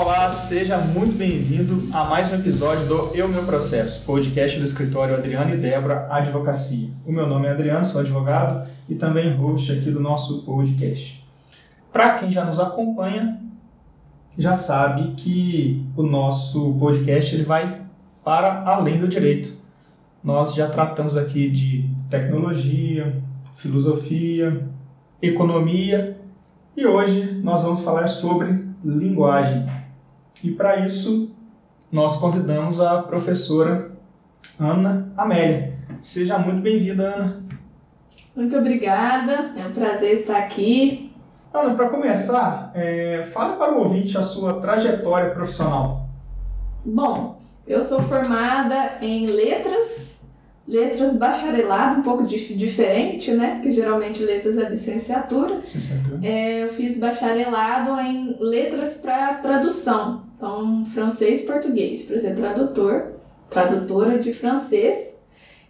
Olá, seja muito bem-vindo a mais um episódio do Eu Meu Processo, podcast do escritório Adriano e Débora Advocacia. O meu nome é Adriano, sou advogado e também host aqui do nosso podcast. Para quem já nos acompanha, já sabe que o nosso podcast ele vai para além do direito. Nós já tratamos aqui de tecnologia, filosofia, economia e hoje nós vamos falar sobre linguagem. E para isso, nós convidamos a professora Ana Amélia. Seja muito bem-vinda, Ana. Muito obrigada, é um prazer estar aqui. Ana, para começar, é, fale para o ouvinte a sua trajetória profissional. Bom, eu sou formada em letras letras bacharelado, um pouco dif diferente, né? Porque geralmente letras é licenciatura. licenciatura. É, eu fiz bacharelado em letras para tradução, então francês e português, para ser tradutor, tradutora de francês.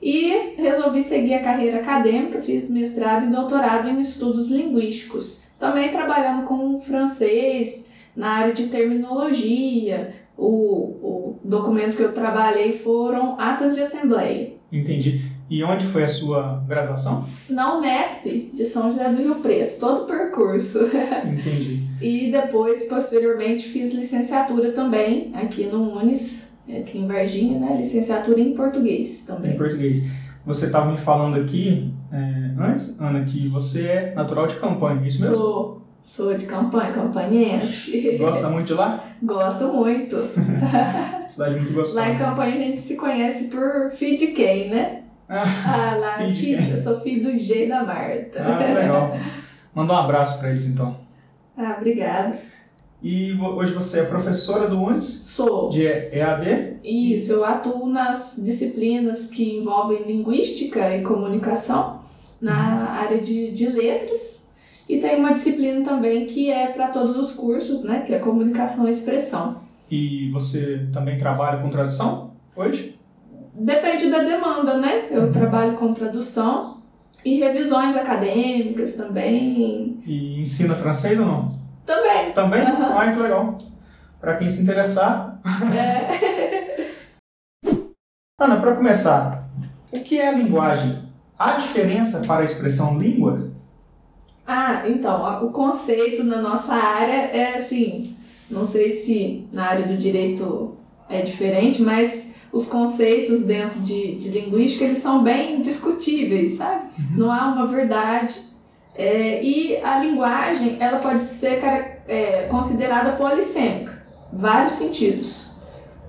E resolvi seguir a carreira acadêmica, fiz mestrado e doutorado em estudos linguísticos. Também trabalhando com francês, na área de terminologia. O, o documento que eu trabalhei foram atas de assembleia. Entendi. E onde foi a sua graduação? Na Unesp, de São José do Rio Preto, todo o percurso. Entendi. E depois, posteriormente, fiz licenciatura também aqui no Unis, aqui em Varginha, né? Licenciatura em português também. Em português. Você estava me falando aqui, é, antes, Ana, que você é natural de campanha, é isso mesmo? Sou. Sou de campanha, campanhense. Gosta muito de lá? Gosto muito. Cidade muito gostosa. Lá em campanha a gente se conhece por filho de quem, né? Ah, ah lá, filho, filho eu sou filho do G da Marta. Ah, legal. Manda um abraço para eles então. Ah, obrigada. E hoje você é professora do UNES? Sou. De EAD? Isso, eu atuo nas disciplinas que envolvem linguística e comunicação, na uhum. área de, de letras e tem uma disciplina também que é para todos os cursos, né? Que é comunicação e expressão. E você também trabalha com tradução hoje? Depende da demanda, né? Eu uhum. trabalho com tradução e revisões acadêmicas também. E ensina francês ou não? Também. Também? Uhum. Ah, que legal. Para quem se interessar. É. Ana, para começar, o que é a linguagem? Há diferença para a expressão língua? Ah, então, o conceito na nossa área é assim, não sei se na área do direito é diferente, mas os conceitos dentro de, de linguística eles são bem discutíveis, sabe? Uhum. Não há uma verdade. É, e a linguagem ela pode ser é, considerada polissêmica, vários sentidos.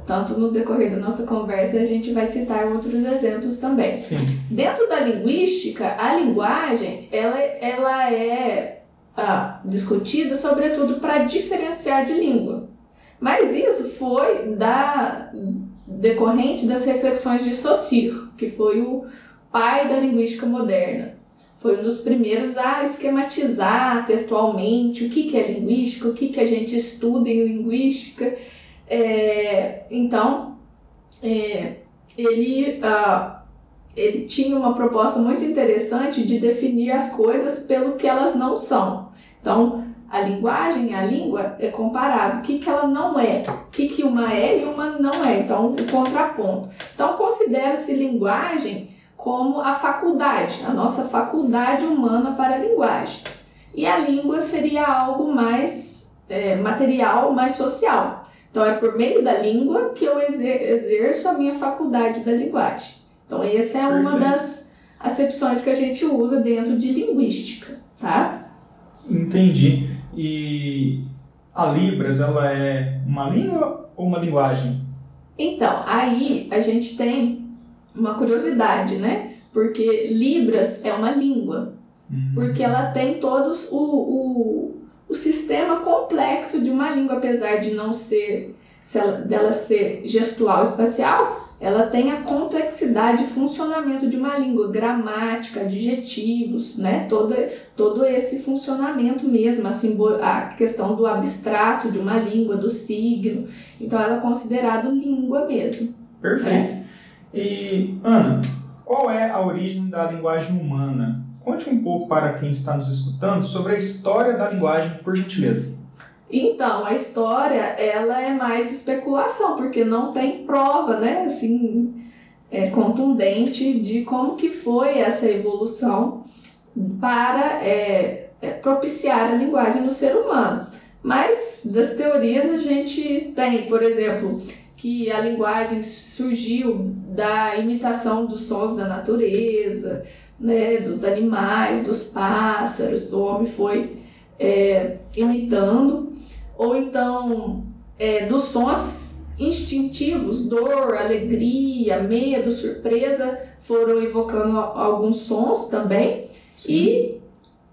Tanto no decorrer da nossa conversa a gente vai citar outros exemplos também. Sim. Dentro da linguística, a linguagem ela, ela é ah, discutida sobretudo para diferenciar de língua. Mas isso foi da decorrente das reflexões de Saussure, que foi o pai da linguística moderna. Foi um dos primeiros a esquematizar textualmente o que, que é linguística, o que, que a gente estuda em linguística é, então, é, ele, uh, ele tinha uma proposta muito interessante de definir as coisas pelo que elas não são. Então, a linguagem, a língua é comparável. O que, que ela não é? O que, que uma é e uma não é? Então, o contraponto. Então, considera-se linguagem como a faculdade, a nossa faculdade humana para a linguagem. E a língua seria algo mais é, material, mais social. Então, é por meio da língua que eu exerço a minha faculdade da linguagem. Então, essa é uma Perfeito. das acepções que a gente usa dentro de linguística, tá? Entendi. E a Libras, ela é uma língua ou uma linguagem? Então, aí a gente tem uma curiosidade, né? Porque Libras é uma língua. Uhum. Porque ela tem todos o, o o sistema complexo de uma língua, apesar de não ser, se ela, dela ser gestual espacial, ela tem a complexidade e funcionamento de uma língua, gramática, adjetivos, né? Todo, todo esse funcionamento mesmo, a, simbol, a questão do abstrato de uma língua, do signo. Então, ela é considerada língua mesmo. Perfeito. Né? E, Ana, qual é a origem da linguagem humana? Conte um pouco para quem está nos escutando sobre a história da linguagem, por gentileza. Então, a história, ela é mais especulação, porque não tem prova, né, assim, é, contundente de como que foi essa evolução para é, é, propiciar a linguagem no ser humano. Mas das teorias a gente tem, por exemplo, que a linguagem surgiu da imitação dos sons da natureza, né, dos animais, dos pássaros, o homem foi é, imitando, ou então é, dos sons instintivos, dor, alegria, medo, surpresa, foram evocando alguns sons também. Sim. E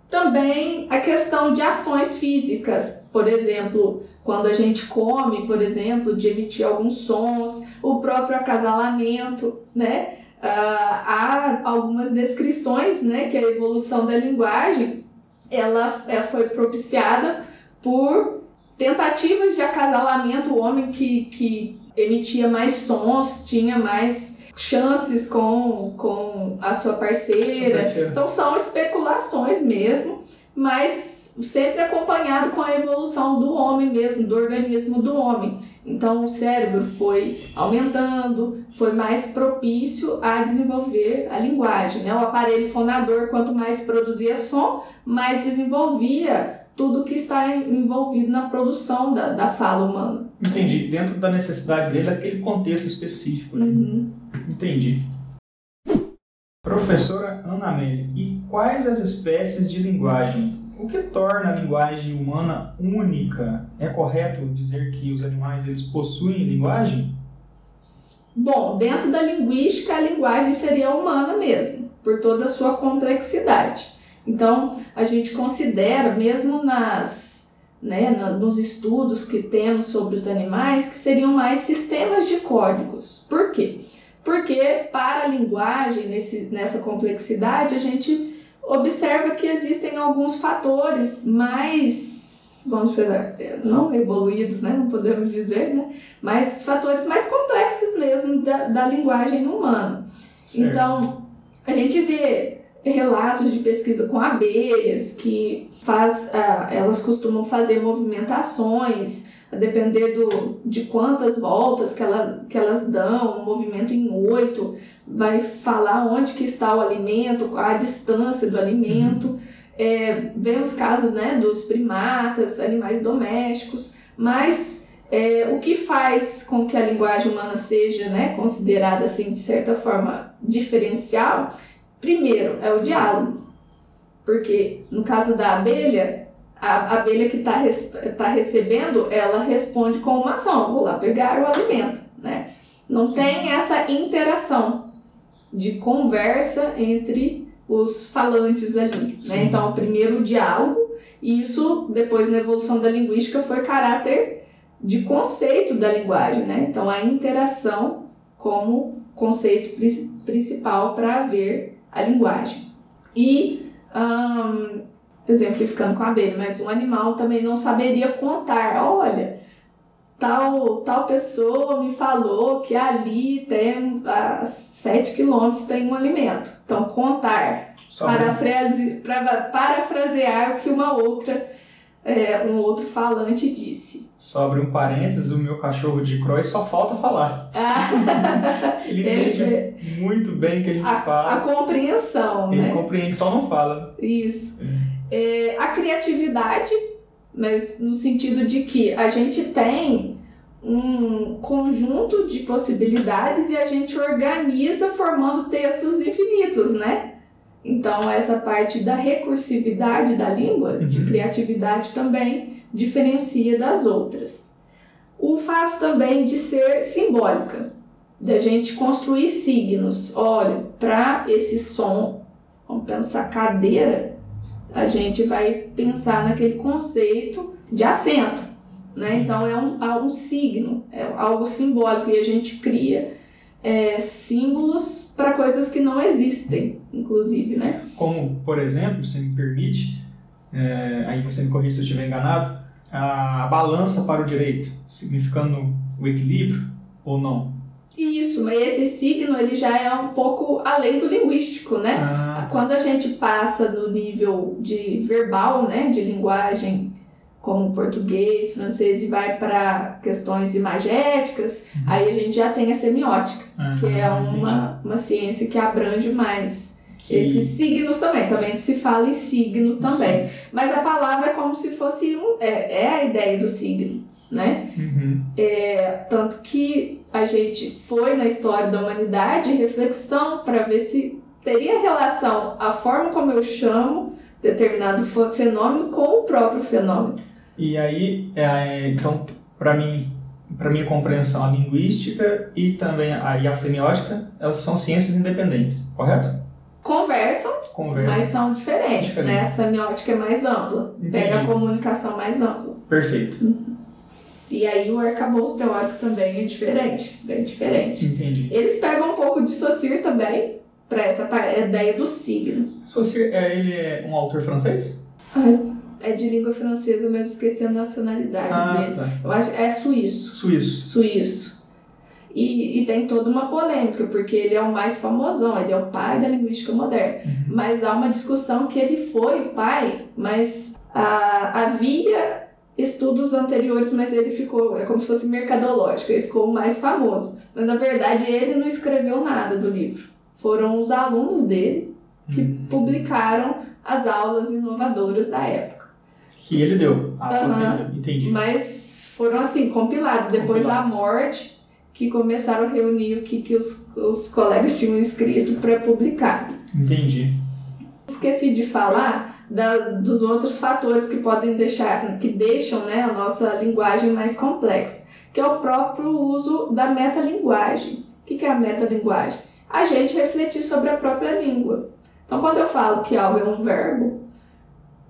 também a questão de ações físicas, por exemplo, quando a gente come, por exemplo, de emitir alguns sons, o próprio acasalamento, né? Uh, há algumas descrições, né, que a evolução da linguagem ela, ela foi propiciada por tentativas de acasalamento, o homem que, que emitia mais sons tinha mais chances com, com a sua parceira. Então são especulações mesmo, mas sempre acompanhado com a evolução do homem mesmo, do organismo do homem. Então o cérebro foi aumentando, foi mais propício a desenvolver a linguagem. Né? O aparelho fonador, quanto mais produzia som, mais desenvolvia tudo que está envolvido na produção da, da fala humana. Entendi. Dentro da necessidade dele, daquele contexto específico. Né? Uhum. Entendi. Professora Ana Amélia, e quais as espécies de linguagem o que torna a linguagem humana única? É correto dizer que os animais eles possuem linguagem? Bom, dentro da linguística, a linguagem seria humana mesmo, por toda a sua complexidade. Então, a gente considera, mesmo nas, né, nos estudos que temos sobre os animais, que seriam mais sistemas de códigos. Por quê? Porque para a linguagem, nesse, nessa complexidade, a gente observa que existem alguns fatores mais, vamos dizer, não evoluídos, né? não podemos dizer, né? mas fatores mais complexos mesmo da, da linguagem humana. Certo. Então, a gente vê relatos de pesquisa com abelhas que faz, ah, elas costumam fazer movimentações a depender do, de quantas voltas que, ela, que elas dão, um movimento em oito, vai falar onde que está o alimento, qual a distância do alimento. Uhum. É, vemos casos né, dos primatas, animais domésticos, mas é, o que faz com que a linguagem humana seja né, considerada assim de certa forma diferencial, primeiro é o diálogo, porque no caso da abelha a abelha que está tá recebendo, ela responde com uma ação, vou lá pegar o alimento, né? Não tem essa interação de conversa entre os falantes ali, né? Então, primeiro o diálogo, e isso depois na evolução da linguística foi caráter de conceito da linguagem, né? Então, a interação como conceito principal para ver a linguagem. E um, exemplificando com a abelha, mas um animal também não saberia contar. Olha, tal, tal pessoa me falou que ali tem a 7 quilômetros tem um alimento. Então, contar, parafrase, para, parafrasear o que uma outra, é, um outro falante disse. Sobre um parênteses, o meu cachorro de Croy só falta falar. Ah, ele entende é, muito bem o que a gente a, fala. A compreensão, ele né? compreende, só não fala. Isso. É é, a criatividade, mas no sentido de que a gente tem um conjunto de possibilidades e a gente organiza formando textos infinitos, né? Então, essa parte da recursividade da língua, uhum. de criatividade também, diferencia das outras. O fato também de ser simbólica, da gente construir signos. Olha, para esse som, vamos pensar cadeira, a gente vai pensar naquele conceito de assento. Né? Então é um, é um signo, é algo simbólico e a gente cria é, símbolos para coisas que não existem, inclusive. Né? Como, por exemplo, se me permite, é, aí você me corrija se eu estiver enganado, a balança para o direito, significando o equilíbrio ou não? Isso, mas esse signo ele já é um pouco além do linguístico, né? Ah. Quando a gente passa do nível de verbal, né, de linguagem como português, francês, e vai para questões imagéticas, uhum. aí a gente já tem a semiótica, uhum, que é uma, uma ciência que abrange mais que... esses signos também. Também se fala em signo também. Sim. Mas a palavra é como se fosse um. É, é a ideia do signo, né? Uhum. É, tanto que a gente foi na história da humanidade reflexão para ver se teria relação a forma como eu chamo determinado fenômeno com o próprio fenômeno. E aí, é, então, para mim, para minha compreensão, a linguística e também a, e a semiótica, elas são ciências independentes, correto? Conversam, Conversam. mas são diferentes, Diferente. né? A semiótica é mais ampla, Entendi. pega a comunicação mais ampla. Perfeito. Uhum. E aí o arcabouço teórico também é diferente, bem diferente. Entendi. Eles pegam um pouco de Saussure também, para essa ideia do signo. Saussure, é, ele é um autor francês? é de língua francesa, mas esqueci a nacionalidade ah, dele. Tá. Eu acho é suíço. Suíço. Suíço. E, e, tem toda uma polêmica, porque ele é o mais famosão, ele é o pai da linguística moderna. Uhum. Mas há uma discussão que ele foi o pai, mas ah, havia estudos anteriores, mas ele ficou, é como se fosse mercadológico, ele ficou o mais famoso. Mas na verdade ele não escreveu nada do livro. Foram os alunos dele que uhum. publicaram as aulas inovadoras da época que ele deu. A uhum. Entendi. Mas foram assim, compilados. Depois compilados. da morte, que começaram a reunir o que, que os, os colegas tinham escrito para publicar. Entendi. Esqueci de falar da, dos outros fatores que podem deixar, que deixam né, a nossa linguagem mais complexa, que é o próprio uso da metalinguagem. O que, que é a metalinguagem? A gente refletir sobre a própria língua. Então, quando eu falo que algo é um verbo,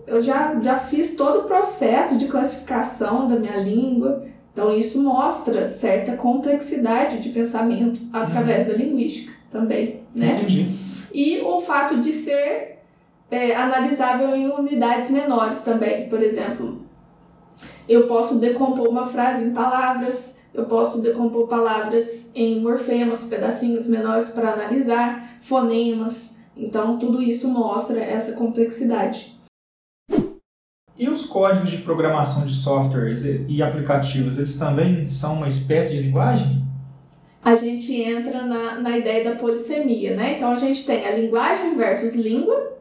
eu já, já fiz todo o processo de classificação da minha língua, então isso mostra certa complexidade de pensamento através uhum. da linguística também, né? Entendi. E o fato de ser é, analisável em unidades menores também, por exemplo, eu posso decompor uma frase em palavras, eu posso decompor palavras em morfemas, pedacinhos menores para analisar, fonemas. Então, tudo isso mostra essa complexidade. E os códigos de programação de softwares e aplicativos, eles também são uma espécie de linguagem? A gente entra na, na ideia da polissemia, né? Então a gente tem a linguagem versus língua,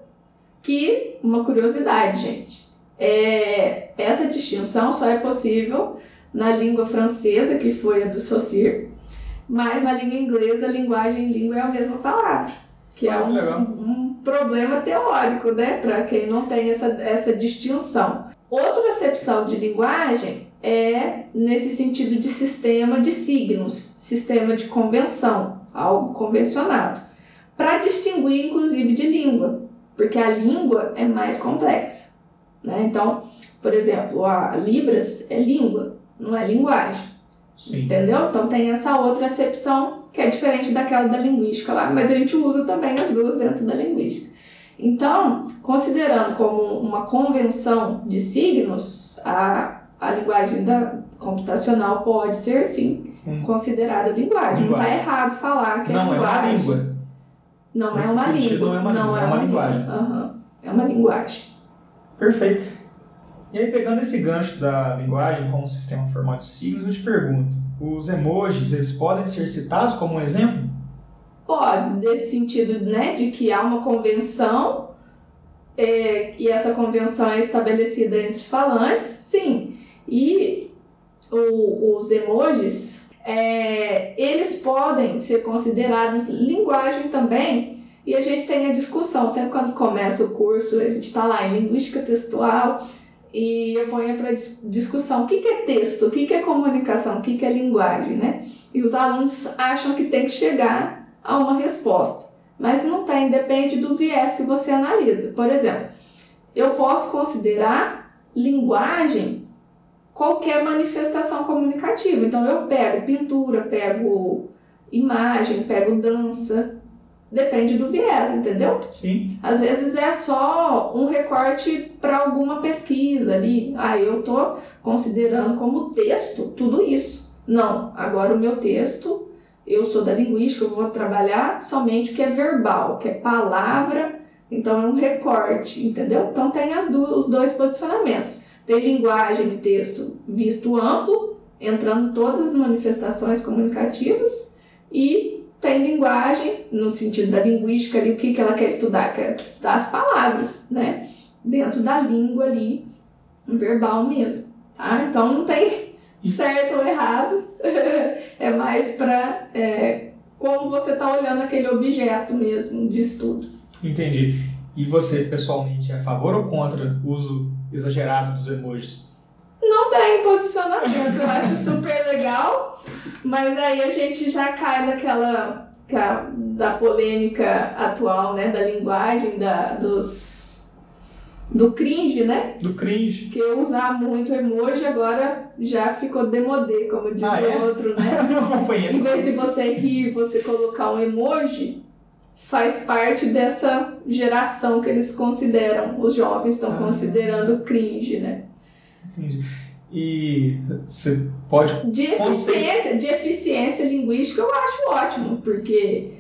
que, uma curiosidade, gente, é, essa distinção só é possível na língua francesa, que foi a do Saussure, mas na língua inglesa, linguagem e língua é a mesma palavra, que é ah, um, um problema teórico, né, para quem não tem essa, essa distinção. Outra acepção de linguagem é nesse sentido de sistema de signos, sistema de convenção, algo convencionado, para distinguir inclusive de língua, porque a língua é mais complexa. Né? Então, por exemplo, a Libras é língua, não é linguagem. Sim. Entendeu? Então tem essa outra acepção que é diferente daquela da linguística lá, mas a gente usa também as duas dentro da linguística. Então, considerando como uma convenção de signos, a, a linguagem da computacional pode ser, sim, hum. considerada linguagem. linguagem. Não está errado falar que não é linguagem. Não é uma língua. Não é uma língua. Não é uma, não língua, é, é uma, linguagem. Uhum. É uma linguagem. Perfeito. E aí, pegando esse gancho da linguagem como sistema formal de signos, eu te pergunto: os emojis, eles podem ser citados como um exemplo? Pode, nesse sentido, né, de que há uma convenção é, e essa convenção é estabelecida entre os falantes, sim. E o, os emojis, é, eles podem ser considerados linguagem também, e a gente tem a discussão, sempre quando começa o curso, a gente está lá em linguística textual, e eu ponho para discussão o que, que é texto, o que, que é comunicação, o que, que é linguagem, né? E os alunos acham que tem que chegar a uma resposta. Mas não tem, depende do viés que você analisa. Por exemplo, eu posso considerar linguagem qualquer manifestação comunicativa. Então eu pego pintura, pego imagem, pego dança, depende do viés, entendeu? Sim. Às vezes é só um recorte para alguma pesquisa ali. Ah, eu tô considerando como texto tudo isso. Não, agora o meu texto eu sou da linguística, eu vou trabalhar somente o que é verbal, que é palavra, então é um recorte, entendeu? Então tem as duas, os dois posicionamentos. Tem linguagem e texto visto amplo, entrando todas as manifestações comunicativas, e tem linguagem, no sentido da linguística ali, o que, que ela quer estudar? Quer estudar as palavras, né? Dentro da língua ali, verbal mesmo, tá? Então não tem certo ou errado, é mais para é, como você está olhando aquele objeto mesmo de estudo. Entendi. E você, pessoalmente, é a favor ou contra o uso exagerado dos emojis? Não tem posicionamento, eu acho super legal, mas aí a gente já cai naquela da polêmica atual, né, da linguagem, da, dos do cringe, né? Do cringe. Que usar muito emoji agora já ficou demodê, como diz ah, o é? outro, né? Não. Em vez de você rir, você colocar um emoji, faz parte dessa geração que eles consideram, os jovens estão ah. considerando cringe, né? Entendi. E você pode. De eficiência, de eficiência linguística eu acho ótimo, porque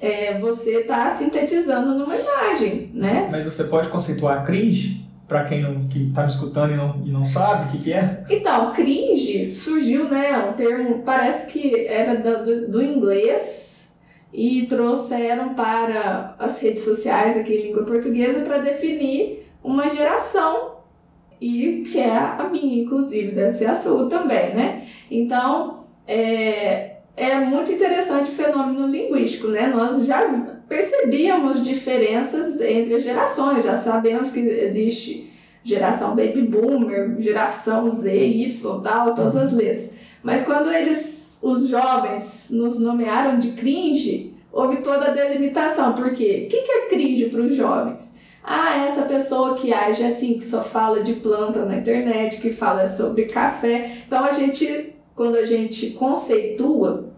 é, você está sintetizando numa imagem, né? Mas você pode conceituar cringe para quem não está me escutando e não, e não sabe o que, que é? Então, cringe surgiu, né? Um termo, parece que era do, do inglês e trouxeram para as redes sociais aqui em língua portuguesa para definir uma geração e que é a minha, inclusive, deve ser a sua também, né? Então, é, é muito interessante o fenômeno linguístico, né? Nós já percebíamos diferenças entre as gerações, já sabemos que existe geração baby boomer, geração Z, Y, tal, todas as letras. Mas quando eles, os jovens, nos nomearam de cringe, houve toda a delimitação. Por quê? O que é cringe para os jovens? Ah, essa pessoa que age assim, que só fala de planta na internet, que fala sobre café. Então a gente, quando a gente conceitua,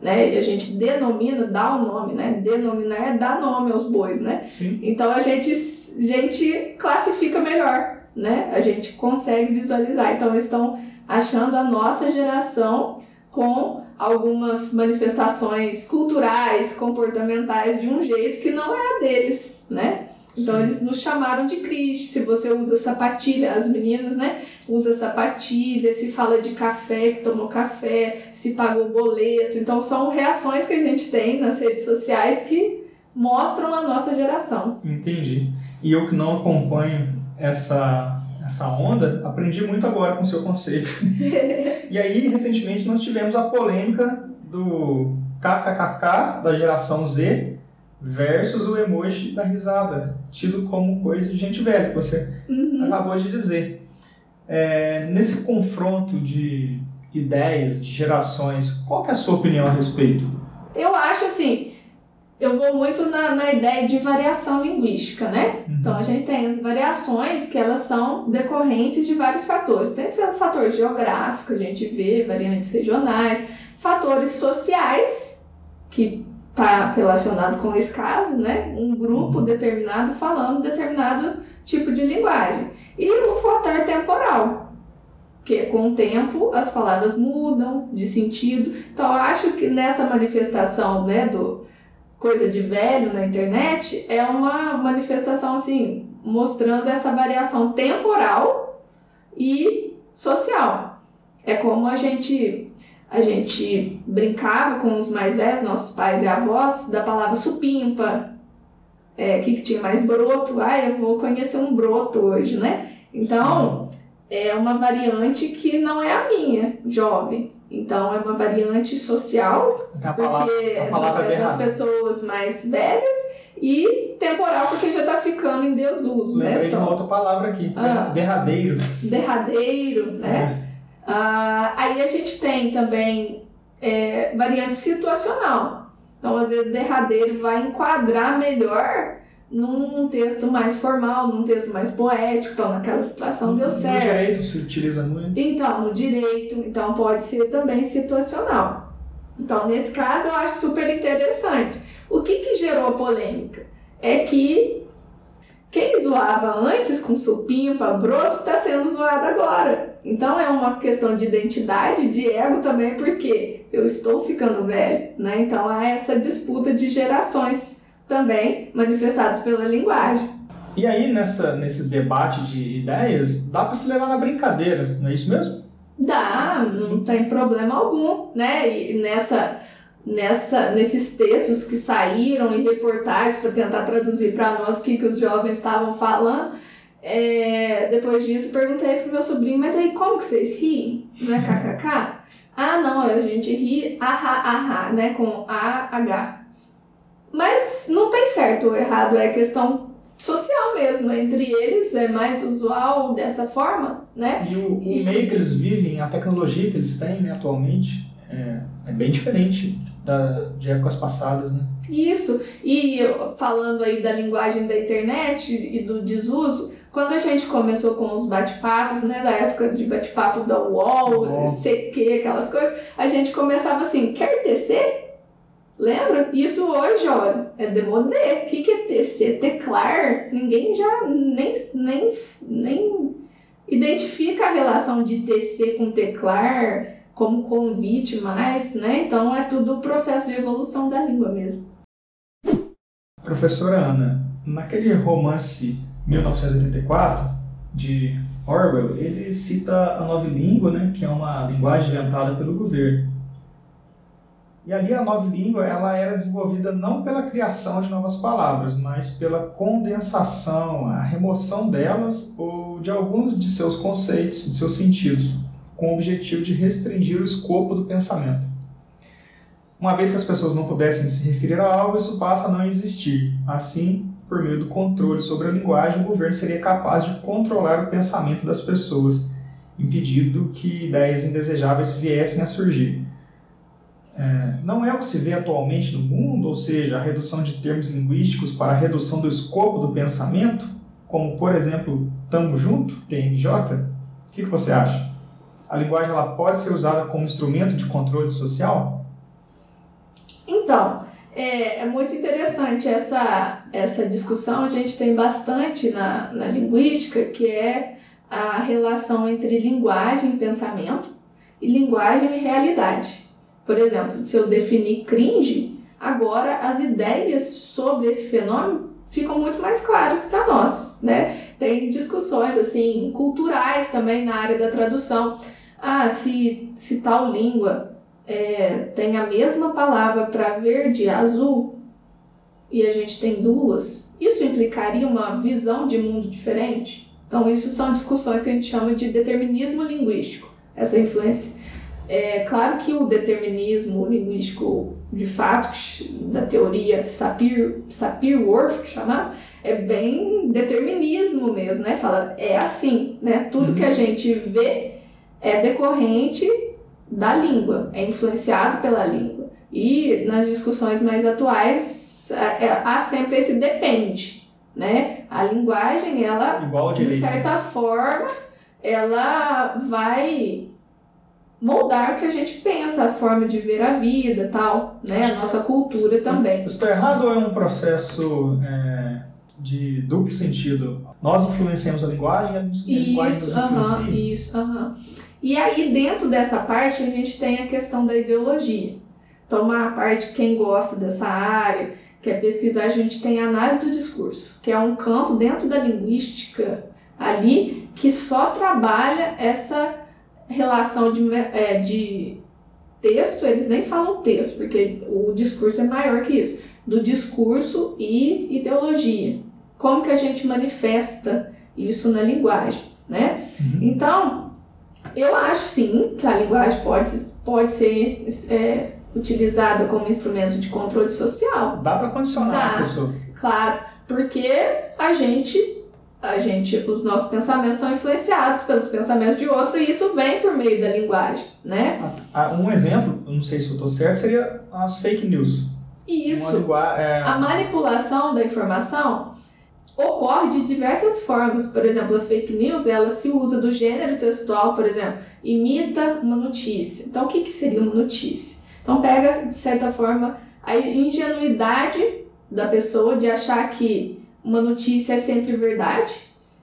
né, e a gente denomina, dá o um nome, né? Denominar é dar nome aos bois, né? Sim. Então a gente, a gente classifica melhor, né? A gente consegue visualizar. Então eles estão achando a nossa geração com algumas manifestações culturais, comportamentais de um jeito que não é a deles, né? Então eles nos chamaram de cringe. Se você usa sapatilha, as meninas, né? Usa sapatilha, se fala de café, que tomou café, se pagou boleto. Então são reações que a gente tem nas redes sociais que mostram a nossa geração. Entendi. E eu que não acompanho essa, essa onda, aprendi muito agora com o seu conceito. e aí, recentemente, nós tivemos a polêmica do KKKK da geração Z versus o emoji da risada, tido como coisa de gente velha, que você uhum. acabou de dizer. É, nesse confronto de ideias, de gerações, qual é a sua opinião a respeito? Eu acho assim, eu vou muito na, na ideia de variação linguística, né? Uhum. Então a gente tem as variações que elas são decorrentes de vários fatores. Tem o fator geográfico, a gente vê variantes regionais, fatores sociais que está relacionado com esse caso, né? Um grupo determinado falando determinado tipo de linguagem. E o fator temporal, que com o tempo as palavras mudam de sentido. Então eu acho que nessa manifestação, né, do coisa de velho na internet é uma manifestação assim mostrando essa variação temporal e social. É como a gente a gente brincava com os mais velhos, nossos pais e avós, da palavra supimpa, é, que, que tinha mais broto, ah, eu vou conhecer um broto hoje, né? Então, é uma variante que não é a minha, jovem. Então, é uma variante social, a palavra, porque a palavra é das pessoas mais velhas, e temporal, porque já está ficando em desuso, Lembrei né? de uma outra palavra aqui, Ah. derradeiro. Derradeiro, né? Ah, aí a gente tem também é, variante situacional. Então, às vezes, derradeiro vai enquadrar melhor num texto mais formal, num texto mais poético. Então, naquela situação deu No certo. direito se utiliza muito. Então, no direito, então pode ser também situacional. Então, nesse caso, eu acho super interessante. O que, que gerou polêmica? É que quem zoava antes com supimpa, broto, está sendo zoado agora. Então é uma questão de identidade, de ego também, porque eu estou ficando velho, né? Então há essa disputa de gerações também manifestadas pela linguagem. E aí, nessa, nesse debate de ideias, dá para se levar na brincadeira, não é isso mesmo? Dá, não tem problema algum, né? E nessa, nessa, nesses textos que saíram e reportagens para tentar traduzir para nós o que, que os jovens estavam falando, é, depois disso perguntei pro meu sobrinho, mas aí como que vocês riem? Não é kkk? ah, não, a gente ri ahá, ahá, né? Com AH. Mas não tem certo ou errado, é questão social mesmo. Entre eles é mais usual dessa forma, né? E o, o meio que eles vivem, a tecnologia que eles têm né, atualmente, é, é bem diferente da, de épocas passadas, né? Isso. E falando aí da linguagem da internet e do desuso, quando a gente começou com os bate-papos, né, da época de bate-papo da UOL, CQ, aquelas coisas, a gente começava assim, quer tecer? Lembra? Isso hoje, ó, é demodé. O que, que é tecer? Teclar? Ninguém já nem, nem, nem identifica a relação de tecer com teclar como convite mais, né? Então é tudo processo de evolução da língua mesmo. Professora Ana, naquele romance 1984 de Orwell, ele cita a nova língua, né, que é uma linguagem inventada pelo governo. E ali a nova língua ela era desenvolvida não pela criação de novas palavras, mas pela condensação, a remoção delas ou de alguns de seus conceitos, de seus sentidos, com o objetivo de restringir o escopo do pensamento. Uma vez que as pessoas não pudessem se referir a algo, isso passa a não existir. Assim, por meio do controle sobre a linguagem, o governo seria capaz de controlar o pensamento das pessoas, impedindo que ideias indesejáveis viessem a surgir. É, não é o que se vê atualmente no mundo, ou seja, a redução de termos linguísticos para a redução do escopo do pensamento, como, por exemplo, tamo junto, TMJ? O que, que você acha? A linguagem ela pode ser usada como instrumento de controle social? Então, é, é, muito interessante essa, essa discussão, a gente tem bastante na, na linguística, que é a relação entre linguagem e pensamento e linguagem e realidade. Por exemplo, se eu definir cringe, agora as ideias sobre esse fenômeno ficam muito mais claras para nós, né? Tem discussões assim culturais também na área da tradução. Ah, se, se tal língua é, tem a mesma palavra para verde e azul e a gente tem duas, isso implicaria uma visão de mundo diferente? Então, isso são discussões que a gente chama de determinismo linguístico, essa influência. É claro que o determinismo linguístico de fato, da teoria Sapir, Sapir-Whorf, que chama, é bem determinismo mesmo, né? Fala, é assim, né? Tudo uhum. que a gente vê é decorrente da língua, é influenciado pela língua. E nas discussões mais atuais é, é, há sempre esse depende, né? A linguagem, ela, de certa forma, ela vai moldar o que a gente pensa, a forma de ver a vida tal, né? A nossa cultura também. Estou errado ou é um processo é, de duplo sentido? Nós influenciamos a linguagem a linguagem nos influencia? Isso, aham. E aí, dentro dessa parte, a gente tem a questão da ideologia. Então, uma parte, quem gosta dessa área, quer pesquisar, a gente tem a análise do discurso, que é um campo dentro da linguística ali que só trabalha essa relação de, é, de texto, eles nem falam texto, porque o discurso é maior que isso, do discurso e ideologia. Como que a gente manifesta isso na linguagem, né? Uhum. Então, eu acho sim que a linguagem pode, pode ser é, utilizada como instrumento de controle social. Dá para condicionar Dá, a pessoa. Claro, porque a gente a gente, os nossos pensamentos são influenciados pelos pensamentos de outro e isso vem por meio da linguagem, né? Ah, ah, um exemplo, não sei se eu estou certo, seria as fake news. Isso. É... A manipulação da informação ocorre de diversas formas. Por exemplo, a fake news, ela se usa do gênero textual, por exemplo, imita uma notícia. Então, o que, que seria uma notícia? Então, pega, de certa forma, a ingenuidade da pessoa de achar que uma notícia é sempre verdade.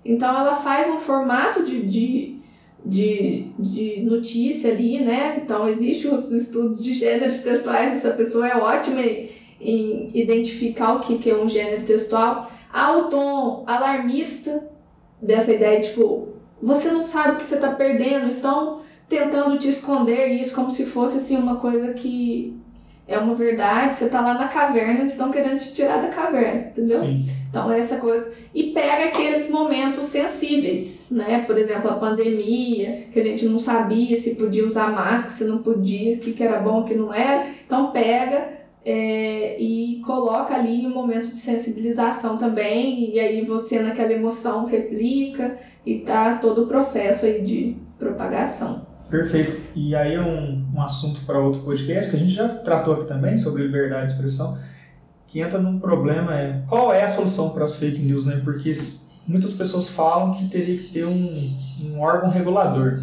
Então, ela faz um formato de, de, de, de notícia ali, né? Então, existe os estudos de gêneros textuais, essa pessoa é ótima em, em identificar o que, que é um gênero textual há o tom alarmista dessa ideia, tipo, você não sabe o que você está perdendo, estão tentando te esconder isso como se fosse assim uma coisa que é uma verdade, você está lá na caverna, eles estão querendo te tirar da caverna, entendeu? Sim. Então essa coisa e pega aqueles momentos sensíveis, né? Por exemplo, a pandemia, que a gente não sabia se podia usar máscara, se não podia, o que, que era bom, o que não era. Então pega é, e coloca ali um momento de sensibilização também, e aí você naquela emoção replica e tá todo o processo aí de propagação. Perfeito. E aí um, um assunto para outro podcast que a gente já tratou aqui também sobre liberdade de expressão, que entra num problema é qual é a solução para as fake news, né? Porque muitas pessoas falam que teria que ter um, um órgão regulador,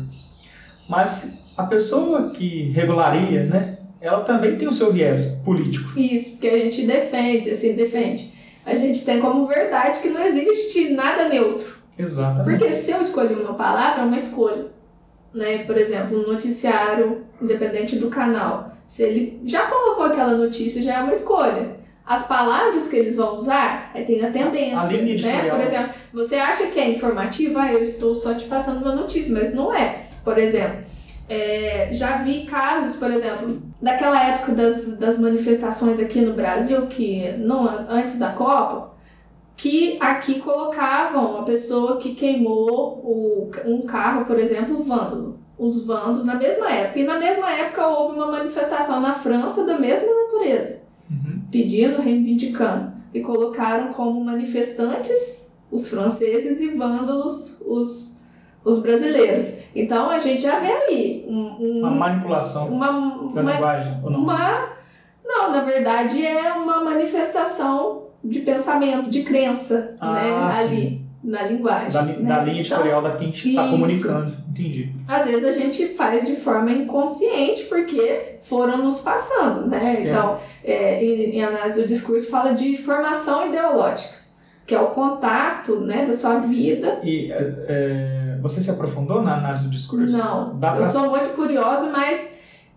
mas a pessoa que regularia, né? Ela também tem o seu viés político. Isso, porque a gente defende, assim, defende. A gente tem como verdade que não existe nada neutro. Exatamente. Porque se eu escolhi uma palavra, é uma escolha. Né? Por exemplo, um noticiário, independente do canal. Se ele já colocou aquela notícia, já é uma escolha. As palavras que eles vão usar, aí tem a tendência. A linha né? Por exemplo, você acha que é informativa? Ah, eu estou só te passando uma notícia, mas não é. Por exemplo, é, já vi casos, por exemplo, daquela época das, das manifestações aqui no Brasil, que não, antes da Copa, que aqui colocavam a pessoa que queimou o, um carro, por exemplo, vândalo. Os vândalos, na mesma época. E na mesma época houve uma manifestação na França da mesma natureza, Uhum. pedindo, reivindicando. E colocaram como manifestantes os franceses e vândalos os, os brasileiros. Então a gente já vê aí um, um- Uma manipulação uma, da uma linguagem, ou não? uma. Não, na verdade é uma manifestação de pensamento, de crença, Ah, né? sim. Ali, na linguagem. Da, né? da linha editorial da quem está comunicando. Entendi. Então, às vezes a gente faz de forma inconsciente porque foram nos passando, né? Certo. Então, é, em, em análise do discurso fala de formação ideológica, que é o contato, né, da sua vida. E é, é, você se aprofundou na análise do discurso? Não, Dá eu pra... sou muito curiosa, mas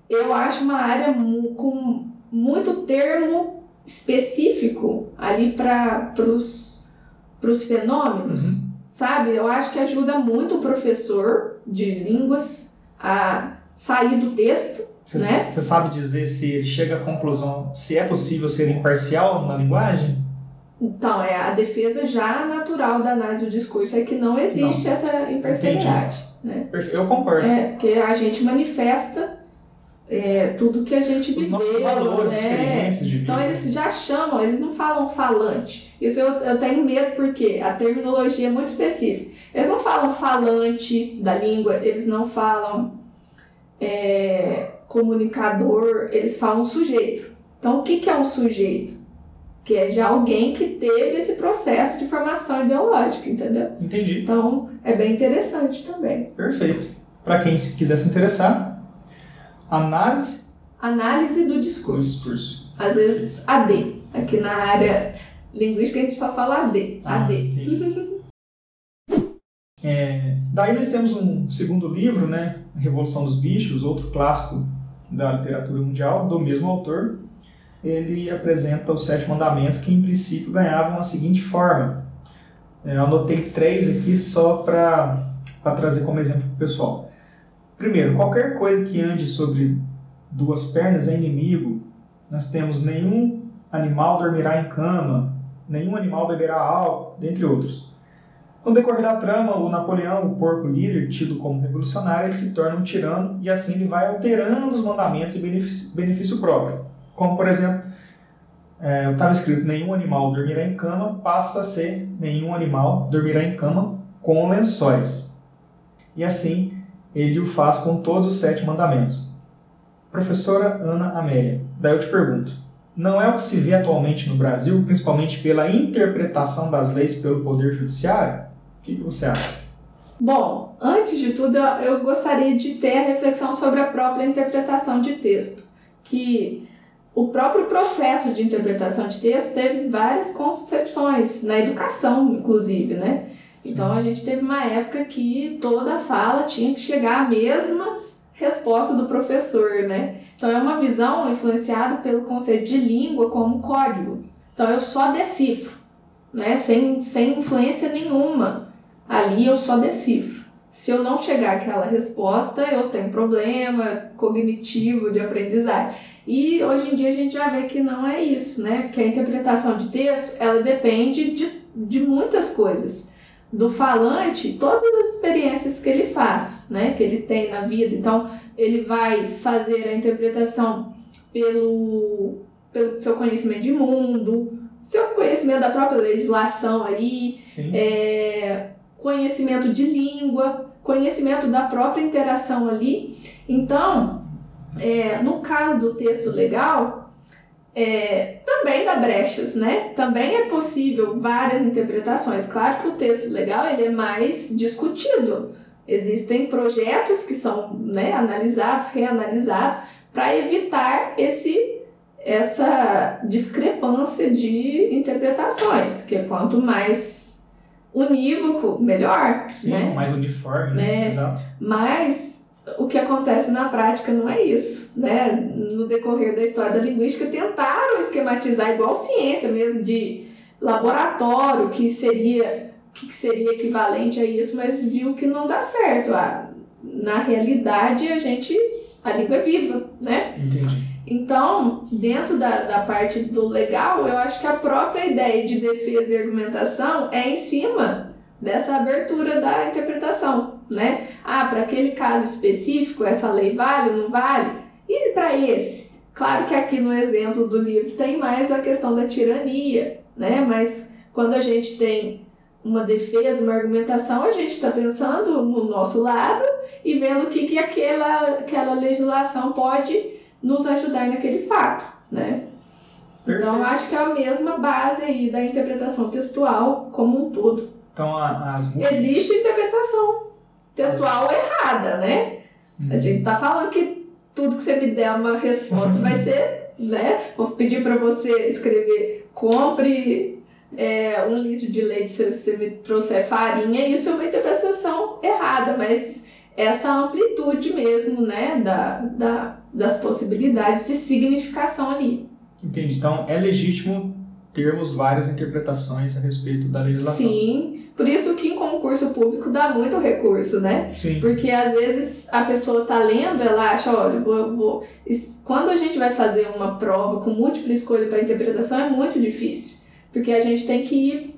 eu acho uma área com muito termo específico ali para os fenômenos, Uhum. sabe? Eu acho que ajuda muito o professor de línguas a sair do texto, Você, né? você sabe dizer se ele chega à conclusão se é possível ser imparcial na linguagem? Então, é a defesa já natural da análise do discurso é que não existe essa imparcialidade, né? Eu concordo. É, porque a gente manifesta é, tudo que a gente Os viveu, nossos valores, né? experiências de vida. Então eles já chamam, eles não falam falante. Isso eu, eu tenho medo porque a terminologia é muito específica. Eles não falam falante da língua, eles não falam é, comunicador, eles falam sujeito. Então o que, que é um sujeito? Que é já alguém que teve esse processo de formação ideológica, entendeu? Entendi. Então é bem interessante também. Perfeito. Para quem se quiser se interessar, análise Análise do do discurso. discurso. Às vezes AD. Aqui na área linguística a gente só fala AD. Ah, AD. É, daí nós temos um segundo livro, né, Revolução dos Bichos, outro clássico da literatura mundial, do mesmo autor. Ele apresenta os sete mandamentos que, em princípio, ganhavam a seguinte forma. É, eu anotei três aqui só para trazer como exemplo para o pessoal. Primeiro, qualquer coisa que ande sobre duas pernas é inimigo. Nós temos nenhum animal dormirá em cama, nenhum animal beberá álcool, dentre outros. No decorrer da trama, o Napoleão, o porco líder, tido como revolucionário, ele se torna um tirano e assim ele vai alterando os mandamentos benefício, benefício próprio. Como, por exemplo, é, estava escrito nenhum animal dormirá em cama, passa a ser nenhum animal dormirá em cama com lençóis. E assim ele o faz com todos os sete mandamentos. Professora Ana Amélia, daí eu te pergunto, não é o que se vê atualmente no Brasil, principalmente pela interpretação das leis pelo Poder Judiciário? O que, que você acha? Bom, antes de tudo, eu- gostaria de ter a reflexão sobre a própria interpretação de texto, que o próprio processo de interpretação de texto teve várias concepções, na educação, inclusive, né? Então a gente teve uma época que toda a sala tinha que chegar à mesma resposta do professor, né? Então é uma visão influenciada pelo conceito de língua como código. Então eu só decifro, né? Sem, sem influência nenhuma. Ali eu só decifro. Se eu não chegar àquela resposta, eu tenho problema cognitivo de aprendizagem. E hoje em dia a gente já vê que não é isso, né? Porque a interpretação de texto, ela depende de, de muitas coisas. Do falante, todas as experiências que ele faz, né? Que ele tem na vida. Então, ele vai fazer a interpretação pelo, pelo seu conhecimento de mundo, seu conhecimento da própria legislação aí, é, conhecimento de língua, conhecimento da própria interação ali. Então, é, no caso do texto legal, é, também dá brechas, né? Também é possível várias interpretações. Claro que o texto legal ele é mais discutido. Existem projetos que são né, analisados, reanalisados, para evitar esse essa discrepância de interpretações, que é quanto mais unívoco, melhor. Sim, né? mais uniforme, né? É, Exato. Mas o que acontece na prática não é isso, né? No decorrer da história da linguística, tentaram esquematizar igual ciência mesmo, de laboratório, que seria, que seria equivalente a isso, mas viu que não dá certo. Ah, na realidade, a gente, a língua é viva, né? Entendi. Então, dentro da, da parte do legal, eu acho que a própria ideia de defesa e argumentação é em cima dessa abertura da interpretação, né? Ah, para aquele caso específico, essa lei vale ou não vale? E para esse? Claro que aqui no exemplo do livro tem mais a questão da tirania, né? Mas quando a gente tem uma defesa, uma argumentação, a gente está pensando no nosso lado e vendo o que, que aquela, aquela legislação pode nos ajudar naquele fato, né? Perfeito. Então, acho que é a mesma base aí da interpretação textual como um todo. Então, a- as Existe interpretação textual errada, né? Hum. A gente tá falando que tudo que você me der uma resposta vai ser, né? Vou pedir para você escrever compre é, um litro de leite se você me trouxer farinha, isso é uma interpretação errada, mas essa amplitude mesmo, né, da, da, das possibilidades de significação ali. Entendi. Então, é legítimo termos várias interpretações a respeito da legislação. Sim, por isso que em concurso público dá muito recurso, né? Sim. Porque às vezes a pessoa tá lendo, ela acha, olha, vou, vou... quando a gente vai fazer uma prova com múltipla escolha para interpretação é muito difícil, porque a gente tem que ir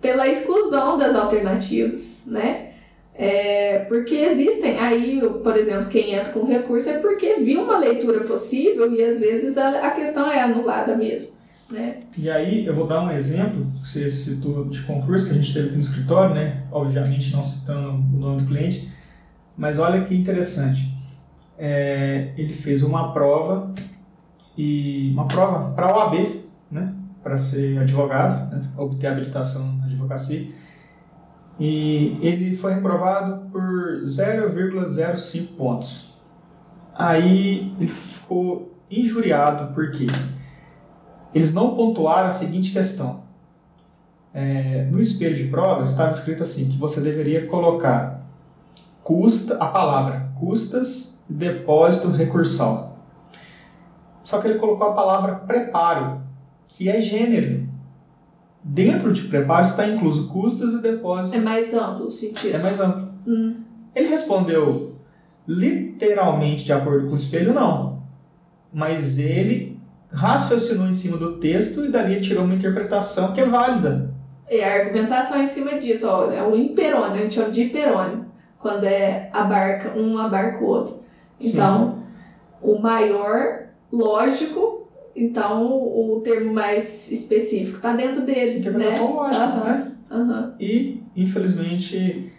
pela exclusão das alternativas, né? É, porque existem, aí, por exemplo, quem entra com recurso é porque viu uma leitura possível e às vezes a, a questão é anulada mesmo, né? E aí, eu vou dar um exemplo, você citou de concurso que a gente teve aqui no escritório, né? Obviamente não citando o nome do cliente, mas olha que interessante. É, ele fez uma prova, e uma prova para a OAB, né? Para ser advogado, né? obter habilitação na advocacia. E ele foi reprovado por 0,05 pontos. Aí ele ficou injuriado, por quê? eles não pontuaram a seguinte questão. É, no espelho de prova estava escrito assim que você deveria colocar custa a palavra custas depósito recursal. Só que ele colocou a palavra preparo, que é gênero. Dentro de preparo está incluso custas e depósito. É mais amplo o sentido. É mais amplo. Hum. Ele respondeu literalmente de acordo com o espelho, não. Mas ele raciocinou em cima do texto e dali tirou uma interpretação que é válida. E a argumentação em cima disso, olha, é o imperônio, a gente chama de hiperônio, quando é abarca, um abarca o outro. Então, o maior, lógico, então o termo mais específico está dentro dele, Interpretação né? lógica, Aham. né? Aham. E, infelizmente,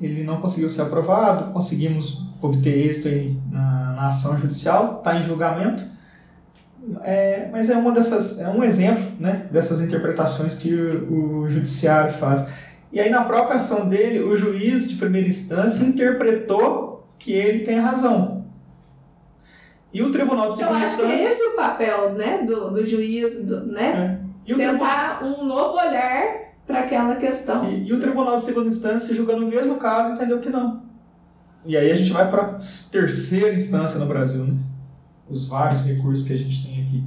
ele não conseguiu ser aprovado, conseguimos obter êxito aí na, na ação judicial, está em julgamento. É, mas é uma dessas, é um exemplo, né, dessas interpretações que o, o judiciário faz. E aí na própria ação dele, o juiz de primeira instância interpretou que ele tem razão. E o tribunal de Eu segunda acho que instância esse é o papel, né, do, do juiz, do, né? e o, tribunal, Tentar um novo olhar para aquela questão. e, e o tribunal de segunda instância julgando o mesmo caso entendeu que não. E aí a gente vai para terceira instância no Brasil, né? Os vários recursos que a gente tem aqui.